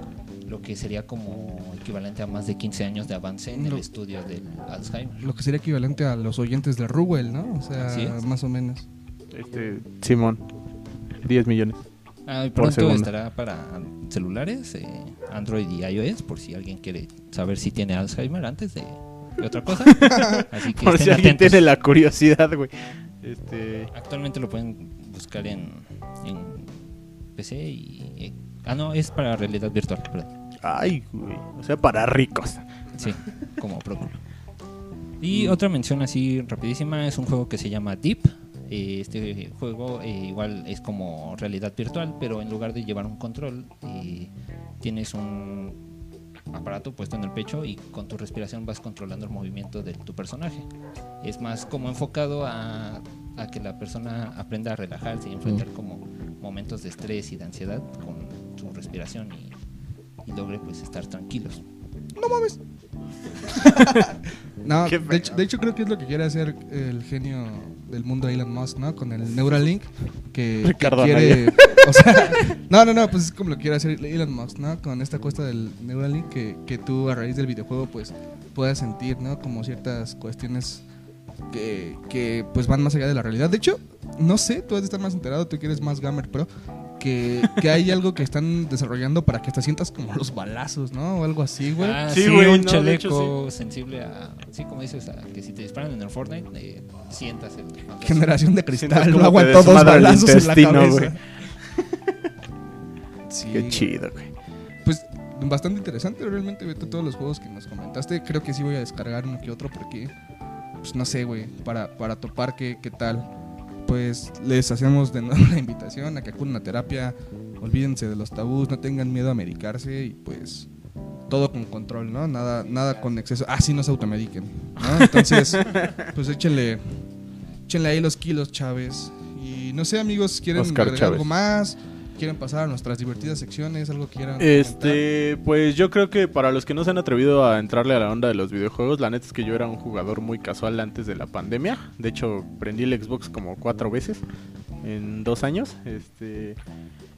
lo que sería como equivalente a más de 15 años de avance en el estudio del Alzheimer.
Lo que sería equivalente a los oyentes de Ruwell, ¿no? O sea, más o menos.
Este, Simón. 10 millones.
Ah, y pronto estará para celulares, eh, Android y iOS, por si alguien quiere saber si tiene Alzheimer antes de, de otra cosa. Así que
Por si alguien
atentos.
tiene la curiosidad, güey. Este.
Actualmente lo pueden buscar en, en PC y... eh, ah, no, es para realidad virtual, perdón.
Ay, güey. O sea, para ricos.
Sí, como Procure. Y otra mención así rapidísima es un juego que se llama Deep. Este juego eh, igual es como realidad virtual, pero en lugar de llevar un control, eh, tienes un aparato puesto en el pecho y con tu respiración vas controlando el movimiento de tu personaje. Es más como enfocado a, a que la persona aprenda a relajarse y enfrentar como momentos de estrés y de ansiedad con su respiración y, y logre pues estar tranquilos.
No,
Qué
de hecho, de hecho creo que es lo que quiere hacer el genio del mundo Elon Musk, ¿no? Con el Neuralink que, que
Ricardo
quiere, o sea, no, no, no, pues es como lo quiere hacer Elon Musk, ¿no? Con esta cuesta del Neuralink que, que tú a raíz del videojuego pues puedas sentir, ¿no? Como ciertas cuestiones que, que pues van más allá de la realidad. De hecho, no sé, tú has de estar más enterado, tú que eres más gamer pro, que, que hay algo que están desarrollando para que hasta sientas como los balazos, ¿no? O algo así, güey.
Ah,
Sí,
sí,
güey,
un
no, de hecho,
chaleco sensible a. Sí, como dices, a que si te disparan en el Fortnite, eh, sientas el.
Generación de cristal, no
te
aguantó dos balazos en la cabeza.
güey.
Sí,
Qué chido, güey.
Pues bastante interesante realmente, Beto, todos los juegos que nos comentaste. Creo que sí voy a descargar uno que otro porque, pues no sé, güey, para, para topar qué, qué tal. Pues les hacemos de nuevo la invitación a que acudan a terapia, olvídense de los tabús, no tengan miedo a medicarse y pues todo con control, ¿no? Nada, nada con exceso. Ah, sí, no se automediquen, ¿no? Entonces, pues échenle, échenle ahí los kilos, Chávez. Y no sé, amigos, ¿quieren
Oscar
agregar
Chávez.
algo más? ¿Quieren pasar a nuestras divertidas secciones? ¿Algo que quieran
Este, pues yo creo que para los que no se han atrevido a entrarle a la onda de los videojuegos, la neta es que yo era un jugador muy casual antes de la pandemia. De hecho, prendí el Xbox como cuatro veces en dos años. Este,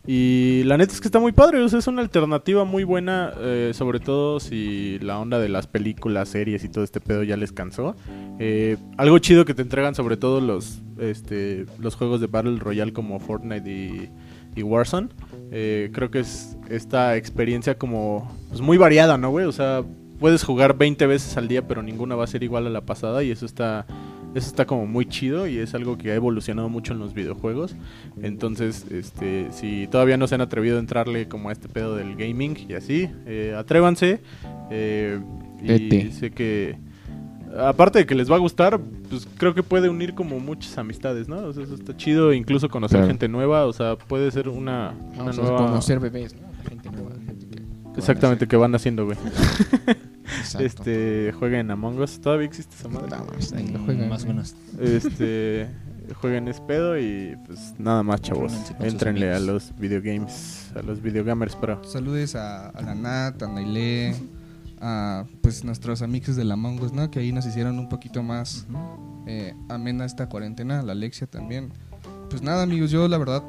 y la neta es que está muy padre, o sea, es una alternativa muy buena, eh, sobre todo si la onda de las películas, series y todo este pedo ya les cansó. Eh, algo chido que te entregan sobre todo los, este, los juegos de Battle Royale como Fortnite y, y Warzone. Eh, creo que es esta experiencia como pues, muy variada, ¿no, güey? O sea, puedes jugar 20 veces al día, pero ninguna va a ser igual a la pasada y eso está... Eso está como muy chido y es algo que ha evolucionado mucho en los videojuegos. Entonces, este, si todavía no se han atrevido a entrarle como a este pedo del gaming y así, eh, atrévanse. eh, y sé que, aparte de que les va a gustar, pues creo que puede unir como muchas amistades, ¿no? O sea, eso está chido, incluso conocer
Claro.
gente nueva, o sea, puede ser una, nueva...
conocer bebés, ¿no? Gente nueva, gente que-
Exactamente, que van haciendo, güey.
Exacto.
Este, jueguen Among Us, todavía existe esa madre.
No, lo
Mm,
juegan.
Más o menos.
Este, jueguen Espedo y pues nada más, chavos. Entrenle a los videogames, a los videogamers pro.
Saludes a, a la Nat, a Nailé, a pues nuestros amigos de la Mongos, ¿no? Que ahí nos hicieron un poquito más eh, amena esta cuarentena, la Alexia también. Pues nada, amigos, yo la verdad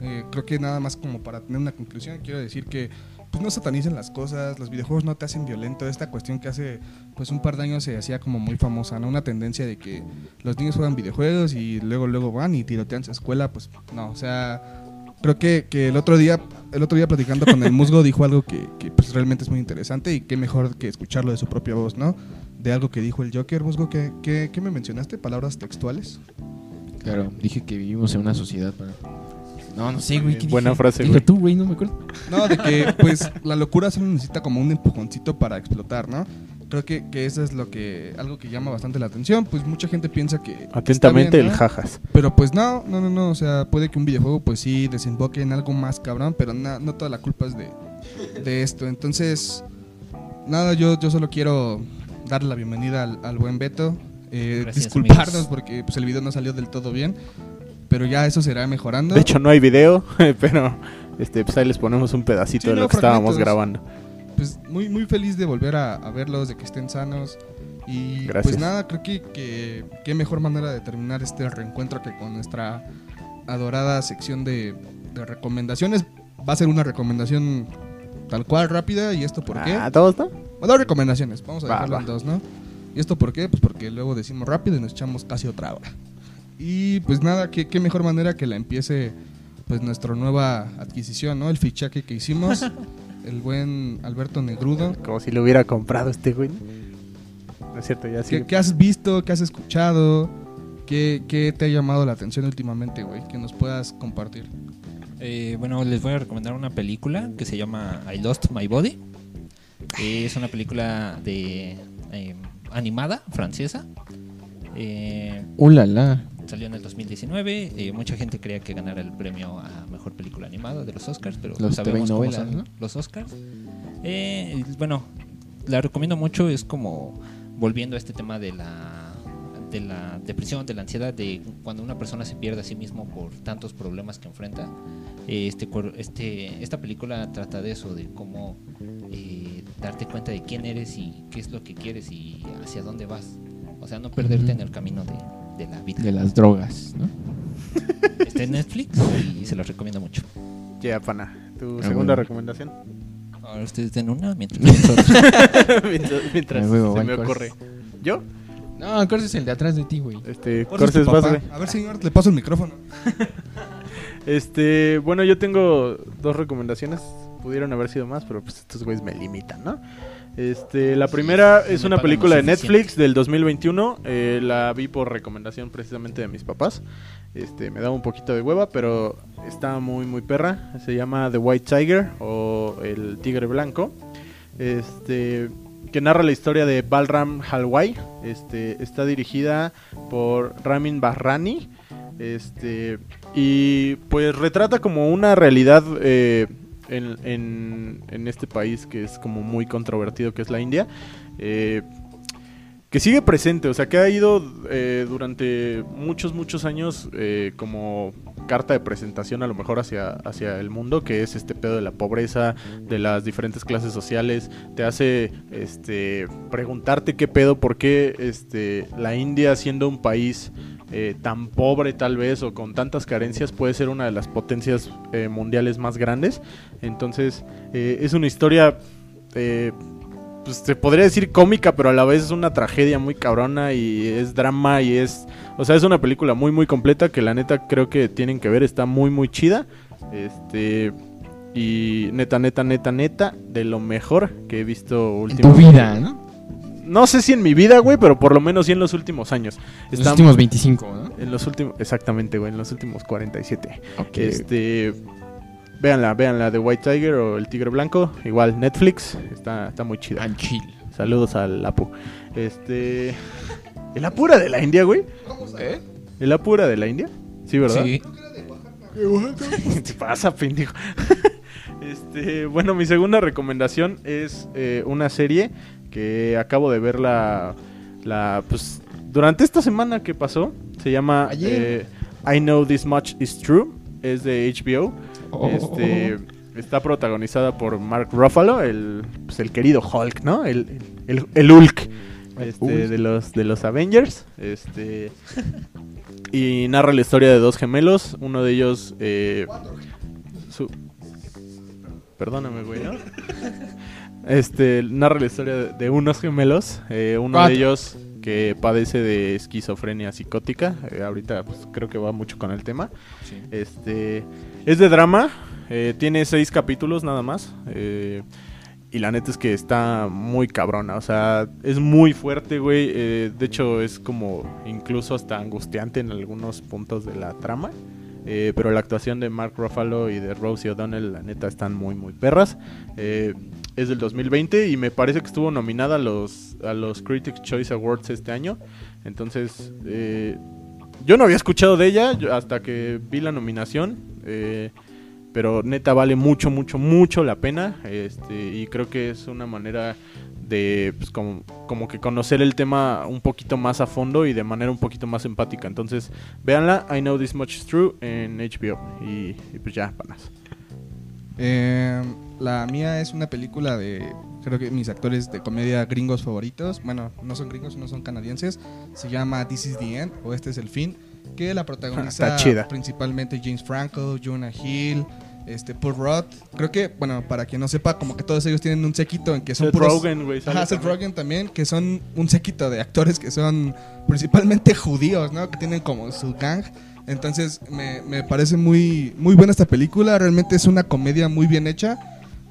eh, creo que nada más como para tener una conclusión, quiero decir que pues no satanicen las cosas, los videojuegos no te hacen violento, esta cuestión que hace pues un par de años se hacía como muy famosa, ¿no? Una tendencia de que los niños juegan videojuegos y luego luego van y tirotean su escuela, pues no, o sea, creo que, que el otro día el otro día platicando con el musgo dijo algo que, que, pues realmente es muy interesante y qué mejor que escucharlo de su propia voz, ¿no? De algo que dijo el Joker, musgo, ¿qué, qué, qué me mencionaste? ¿Palabras textuales?
Claro, dije que vivimos en una sociedad para... No, no sé, güey. ¿qué
Buena
dije?
frase, güey.
tú, güey, no me acuerdo.
No, de que pues la locura solo necesita como un empujoncito para explotar, ¿no? Creo que, que eso es lo que algo que llama bastante la atención, pues mucha gente piensa que
Atentamente
bien,
el jajas.
Pero pues no, no, no, no, o sea, puede que un videojuego pues sí desemboque en algo más cabrón, pero na- no toda la culpa es de, de esto. Entonces, nada, yo, yo solo quiero darle la bienvenida al, al buen Beto, eh,
Gracias,
disculparnos
amigos.
porque pues, el video no salió del todo bien, pero ya eso será mejorando.
De hecho, no hay video, pero este, pues ahí les ponemos un pedacito
Sí,
de
no,
lo que estábamos grabando.
Pues muy muy feliz de volver a, a verlos, de que estén sanos. Y
Gracias.
pues nada, creo que, que qué mejor manera de terminar este reencuentro que con nuestra adorada sección de, de recomendaciones. Va a ser una recomendación tal cual, rápida. ¿Y esto por qué?
Ah, ¿todos, no?
Bueno, dos recomendaciones, vamos a
Va,
dejarlo
va.
en dos, ¿no? ¿Y esto por qué? Pues porque luego decimos rápido y nos echamos casi otra hora. Y pues nada, qué, qué mejor manera que la empiece pues nuestra nueva adquisición, ¿no? El fichaje que hicimos, el buen Alberto Negrudo.
Como si lo hubiera comprado este güey. No es cierto, ya sí.
¿Qué, qué has visto? ¿Qué has escuchado? ¿Qué, qué te ha llamado la atención últimamente, güey? Que nos puedas compartir.
Eh, bueno, les voy a recomendar una película que se llama I Lost My Body. Es una película de eh, animada francesa. Eh,
¡Uh, la, la!
Salió en el 2019. eh, mucha gente creía que ganara el premio a mejor película animada de los Oscars, pero
Los
sabemos cómo son
¿no?
los Oscars. Eh, bueno, la recomiendo mucho. Es como volviendo a este tema de la de la depresión, de la ansiedad, de cuando una persona se pierde a sí mismo por tantos problemas que enfrenta. Eh, Este, este, esta película trata de eso, de cómo eh, darte cuenta de quién eres y qué es lo que quieres y hacia dónde vas. O sea, no perderte en el camino de, de la vida.
De las drogas, ¿no?
Está en Netflix y se los recomiendo mucho.
Ya, pana. Tu
Ah,
segunda
bueno.
recomendación.
Ahora ustedes den una mientras
mientras
Ah,
se me ocurre. ¿Yo?
No, Corse es el de atrás de ti, güey.
Este,
¿Cuál es tu
Corses, vas, güey.
A ver, señor, le paso el micrófono.
Este, bueno, yo tengo dos recomendaciones. Pudieron haber sido más, pero pues estos güeyes me limitan, ¿no? Este, la primera es una película de Netflix del 2021. eh, la vi por recomendación precisamente de mis papás. Este, me daba un poquito de hueva, pero está muy, muy perra. Se llama The White Tiger o El Tigre Blanco. este, que narra la historia de Balram Halwai. Este, está dirigida por Ramin Bahrani. Este, y pues retrata como una realidad eh, en, en- este país que es como muy controvertido, que es la India. eh, que sigue presente, o sea, que ha ido eh, durante muchos, muchos años eh, como carta de presentación a lo mejor hacia, hacia el mundo, que es este pedo de la pobreza, de las diferentes clases sociales, te hace este preguntarte qué pedo, por qué este, la India siendo un país eh, tan pobre tal vez o con tantas carencias puede ser una de las potencias eh, mundiales más grandes. Entonces eh, es una historia... eh, pues se podría decir cómica, pero a la vez es una tragedia muy cabrona y es drama y es... O sea, es una película muy, muy completa que la neta creo que tienen que ver, está muy, muy chida. Este... Y neta, neta, neta, neta, de lo mejor que he visto
En tu
últimamente.
vida, ¿no?
No sé si en mi vida, güey, pero por lo menos sí en los últimos años.
Los
Está-
últimos 25, ¿no?
En los últimos... Exactamente, güey, en los últimos 47.
Ok.
Este... Véanla, véanla de White Tiger o El Tigre Blanco. Igual, Netflix. Está, está muy chida.
Al chill.
Saludos al Apu. Este. ¿El Apu era de la India, güey?
¿Eh?
¿El Apu era de la India? Sí, ¿verdad?
Sí.
¿Qué te pasa, pendejo? este, bueno, mi segunda recomendación es eh, una serie que acabo de ver la, la, pues, durante esta semana que pasó. Se llama eh, I Know This Much Is True. Es de HBO.
Oh.
Este, está protagonizada por Mark Ruffalo, el, pues, el querido Hulk, ¿no? El, el, el Hulk. este, de los de los Avengers. Este. y narra la historia de dos gemelos. Uno de ellos. eh, su- Perdóname, güey, ¿no? Este, narra la historia de, unos gemelos. eh, uno de ellos que padece de esquizofrenia psicótica. eh, ahorita pues, creo que va mucho con el tema. Este, es de drama. eh, tiene seis capítulos nada más. eh, y la neta es que está muy cabrona. O sea, es muy fuerte, güey. eh, de hecho, es como incluso hasta angustiante en algunos puntos de la trama. eh, pero la actuación de Mark Ruffalo y de Rosie O'Donnell, la neta, están muy, muy perras. Eh, es del 2020 y me parece que estuvo nominada a los, a los Critics' Choice Awards este año. Entonces, eh, yo no había escuchado de ella hasta que vi la nominación. eh, pero neta vale mucho, mucho, mucho la pena. Este, y creo que es una manera de pues, como, como que conocer el tema un poquito más a fondo y de manera un poquito más empática. Entonces, véanla, I Know This Much Is True en HBO. Y, y pues ya, panas.
Eh, la mía es una película de, creo que mis actores de comedia gringos favoritos, bueno, no son gringos, no son canadienses, se llama This is the End o Este es el fin, que la protagoniza principalmente James Franco, Jonah Hill, este Paul Roth. Creo que, bueno, para quien no sepa, como que todos ellos tienen un séquito en que son
Seth
puros...
Rogen, güey.
Ajá, Seth
también.
Rogen también, que son un séquito de actores que son principalmente judíos, ¿no? Que tienen como su gang. Entonces me, me parece muy, muy buena esta película. Realmente es una comedia muy bien hecha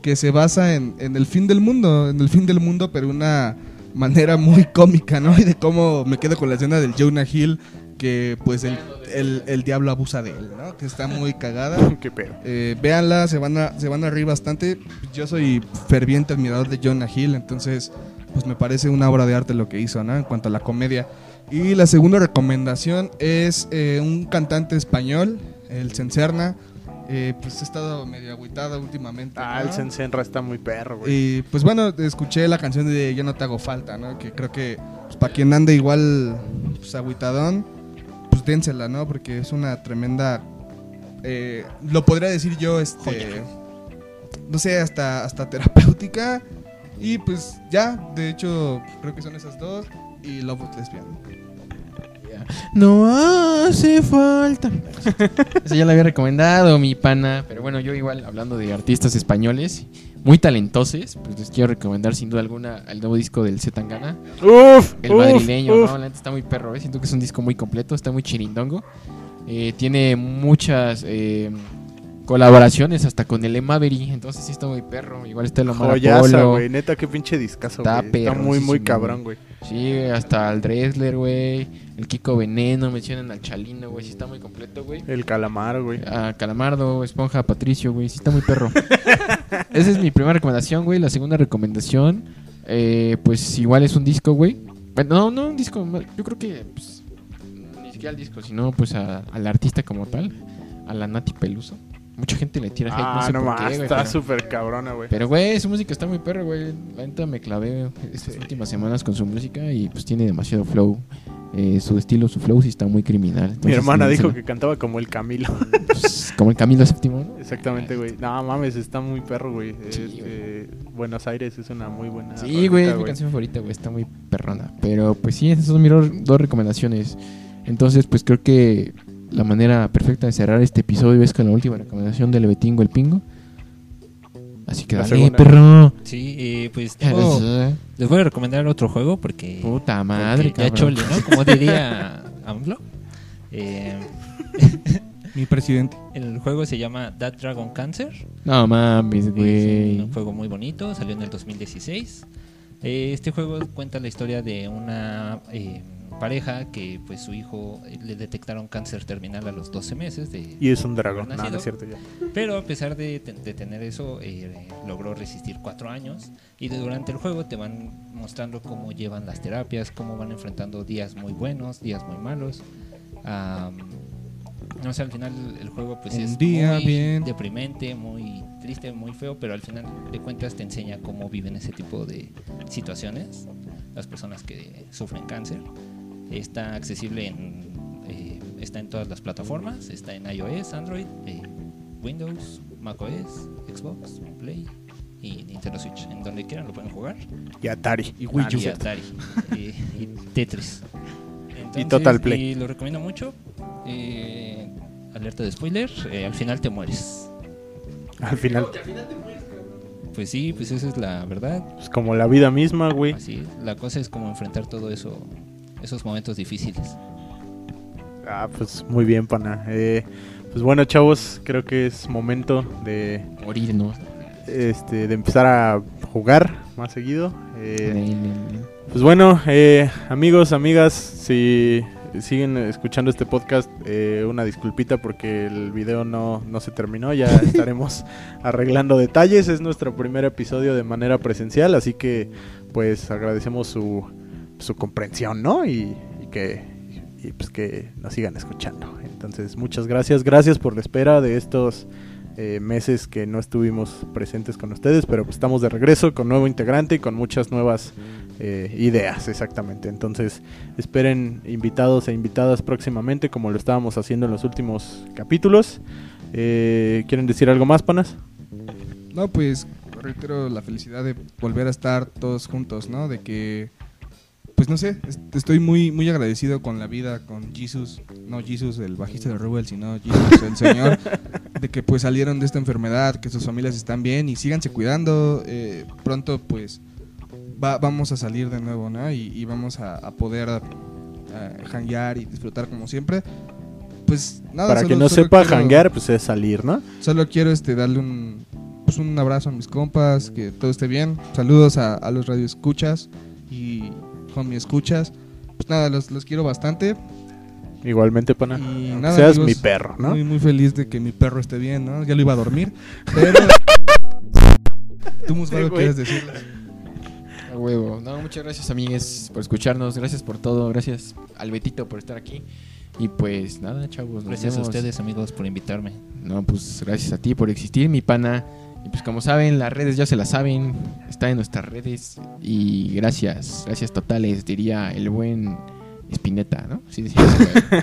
que se basa en, en el fin del mundo, en el fin del mundo, pero una manera muy cómica, ¿no? Y de cómo me quedo con la escena del Jonah Hill, que pues el, el, el diablo abusa de él, ¿no? Que está muy cagada.
Qué pedo.
Eh, véanla, se van, a, se van a reír bastante. Yo soy ferviente admirador de Jonah Hill, entonces pues me parece una obra de arte lo que hizo, ¿no? En cuanto a la comedia. Y la segunda recomendación es eh, un cantante español, el Cencerna. Eh, pues he estado medio agüitado últimamente.
Ah,
¿no?
el Sensenra está muy perro, güey.
Y pues bueno, escuché la canción de Ya no te hago falta, ¿no? Que creo que pues, para quien ande igual pues, agüitadón, pues dénsela, ¿no? Porque es una tremenda... eh, lo podría decir yo, este... No sé, hasta, hasta terapéutica. Y pues ya, de hecho, creo que son esas dos. Y Love Boat Lesbian.
No hace falta. Eso ya lo había recomendado, mi pana. Pero bueno, yo igual, hablando de artistas españoles muy talentosos, pues les quiero recomendar sin duda alguna el nuevo disco del Zetangana.
Uf,
El
uf,
madrileño,
uf.
La está muy perro, ¿eh? Siento que es un disco muy completo, está muy chirindongo. Eh, tiene muchas eh, colaboraciones hasta con el Maverick, entonces sí está muy perro. Igual está el Omar
Joyaza, güey. Neta, qué pinche discazo,
Está
güey. Está muy, muy cabrón, güey.
Sí, hasta el Dresler, güey.
el Kiko Veneno, mencionan al Chalino, güey, sí está muy completo, güey.
El calamar, güey.
A Calamardo, Esponja, Patricio, güey, sí está muy perro. Esa es mi primera recomendación, güey. La segunda recomendación, eh, pues igual es un disco, güey. Bueno, no, no un disco, yo creo que pues, ni siquiera al disco, sino pues al artista como tal, a la Nati Peluso. Mucha gente le tira hate, no
Ah,
sé
no
por
más,
qué, güey.
está súper cabrona, güey.
Pero, güey, su música está muy perro, güey. La neta me clavé estas últimas semanas con su música y pues tiene demasiado flow. Eh, su estilo, su flow sí está muy criminal.
Mi hermana dijo que cantaba como el Camilo.
pues, como el Camilo VII, ¿no?
Exactamente, güey. No mames, está muy perro, güey.
Sí,
Es,
güey.
eh, Buenos Aires es una muy buena.
Sí, güey, es mi canción favorita, güey. Está muy perrona. Pero pues sí, esas son mis dos recomendaciones. Entonces, pues creo que la manera perfecta de cerrar este episodio es con la última recomendación del Betingo el Pingo. Así que dale, perro.
Sí, eh, pues tengo- les voy a recomendar otro juego porque...
Puta madre,
porque ya chole, ¿no? Como diría AMLO. Eh,
Mi presidente.
el juego se llama That Dragon Cancer.
No mames,
Es
güey.
un juego muy bonito, salió en el 2016. Eh, este juego cuenta la historia de una eh, pareja que pues su hijo eh, le detectaron cáncer terminal a los 12 meses de,
Y es un dragón.
Nacido.
No, no es cierto ya.
pero a pesar de, de tener eso, eh, logró resistir cuatro años. Y de- durante el juego te van mostrando cómo llevan las terapias, cómo van enfrentando días muy buenos, días muy malos. Am, no sé, al final el juego pues
Un
es
día
muy
bien.
deprimente, muy triste, muy feo, pero al final de cuentas te enseña cómo viven ese tipo de situaciones las personas que sufren cáncer. Está accesible en eh, está en todas las plataformas, está en iOS, Android, eh, Windows, macOS, Xbox, Play y Nintendo Switch. En donde quieran lo pueden jugar.
Y Atari.
Y Wii U.
es
y. Atari y, y Tetris. Entonces,
Total Play.
Y lo recomiendo mucho. Eh, alerta de spoiler, eh, al final te mueres.
Al final,
Pues sí, pues esa es la verdad.
pues como la vida misma, güey.
Así, la cosa es como enfrentar todo eso, esos momentos difíciles.
Ah, pues muy bien, pana. Eh, pues bueno, chavos, creo que es momento de,
Morirnos.
este, de empezar a jugar más seguido. Eh,
Ne, ne, ne.
Pues bueno, eh, amigos, amigas, si siguen escuchando este podcast, eh, una disculpita porque el video no, no se terminó, ya estaremos arreglando detalles, es nuestro primer episodio de manera presencial, así que pues agradecemos su, su comprensión, ¿no? Y, que, pues que nos sigan escuchando. Entonces, muchas gracias, gracias por la espera de estos eh, meses que no estuvimos presentes con ustedes, pero pues estamos de regreso con nuevo integrante y con muchas nuevas eh, ideas, exactamente. Entonces, esperen invitados e invitadas próximamente, como lo estábamos haciendo en los últimos capítulos. Eh, ¿Quieren decir algo más, panas?
No, pues reitero la felicidad de volver a estar todos juntos, ¿no? De que, pues no sé, est- estoy muy muy agradecido con la vida, con Jesus, no Jesus el bajista de Rebel, sino Jesus el Señor, de que pues salieron de esta enfermedad, que sus familias están bien y síganse cuidando. eh, pronto pues va- vamos a salir de nuevo, ¿no? Y, y vamos a, a poder janguear y disfrutar como siempre. Pues nada,
Para
solo-
que no sepa janguear, pues es salir, ¿no?
Solo quiero este darle un pues un abrazo a mis compas, que todo esté bien. Saludos a, a los radioescuchas y homie escuchas. Pues nada, los, los quiero bastante.
Igualmente, pana.
Y nada,
seas
amigos,
mi perro, ¿no?
Muy, muy feliz de que mi perro esté bien, ¿no? Ya lo iba a dormir. Pero. Tú, Musgado,
Sí,
quieres decirle.
A huevo. No, muchas gracias, amigues, por escucharnos. Gracias por todo. Gracias al Betito por estar aquí. Y pues nada, chavos. nos
Gracias a
vemos.
ustedes, amigos, por invitarme.
No, pues gracias a ti por existir, mi pana. Y pues como saben, las redes ya se las saben. Está en nuestras redes. Y gracias, gracias totales, diría el buen Spinetta, ¿no? Sí, sí, sí.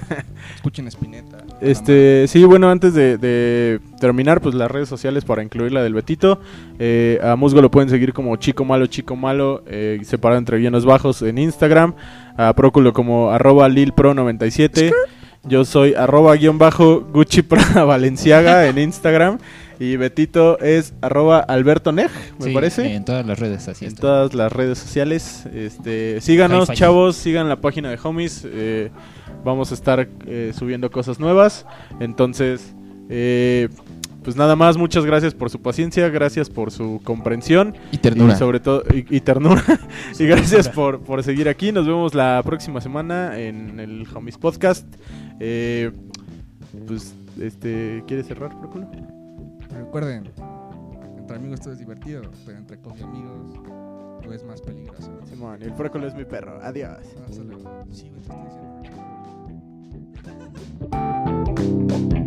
Escuchen Spinetta.
Este, sí, bueno, antes de, de terminar, pues las redes sociales para incluir la del Betito. Eh, a Musgo lo pueden seguir como Chico Malo, Chico Malo, eh, separado entre guiones bajos en Instagram. A Próculo como arroba lilpro97. Yo soy arroba guion bajo Gucci Prada Valenciaga en Instagram. Y Betito es arroba Alberto Nej, me
Sí,
parece.
En todas las redes, así
en
está.
todas las redes sociales. Este, síganos, chavos, sigan la página de Homies. eh, vamos a estar eh, subiendo cosas nuevas. Entonces, eh, pues nada más, muchas gracias por su paciencia, gracias por su comprensión
Y ternura.
y sobre todo y, y ternura y gracias por, por seguir aquí. Nos vemos la próxima semana en el Homies Podcast. Eh, pues este, ¿quieres cerrar, Próculo?
Recuerden, entre amigos todo es divertido, pero entre coffee amigos no es más peligroso.
Simón, el frócolo es mi perro. Adiós.
Hasta luego. Sí, güey, diciendo.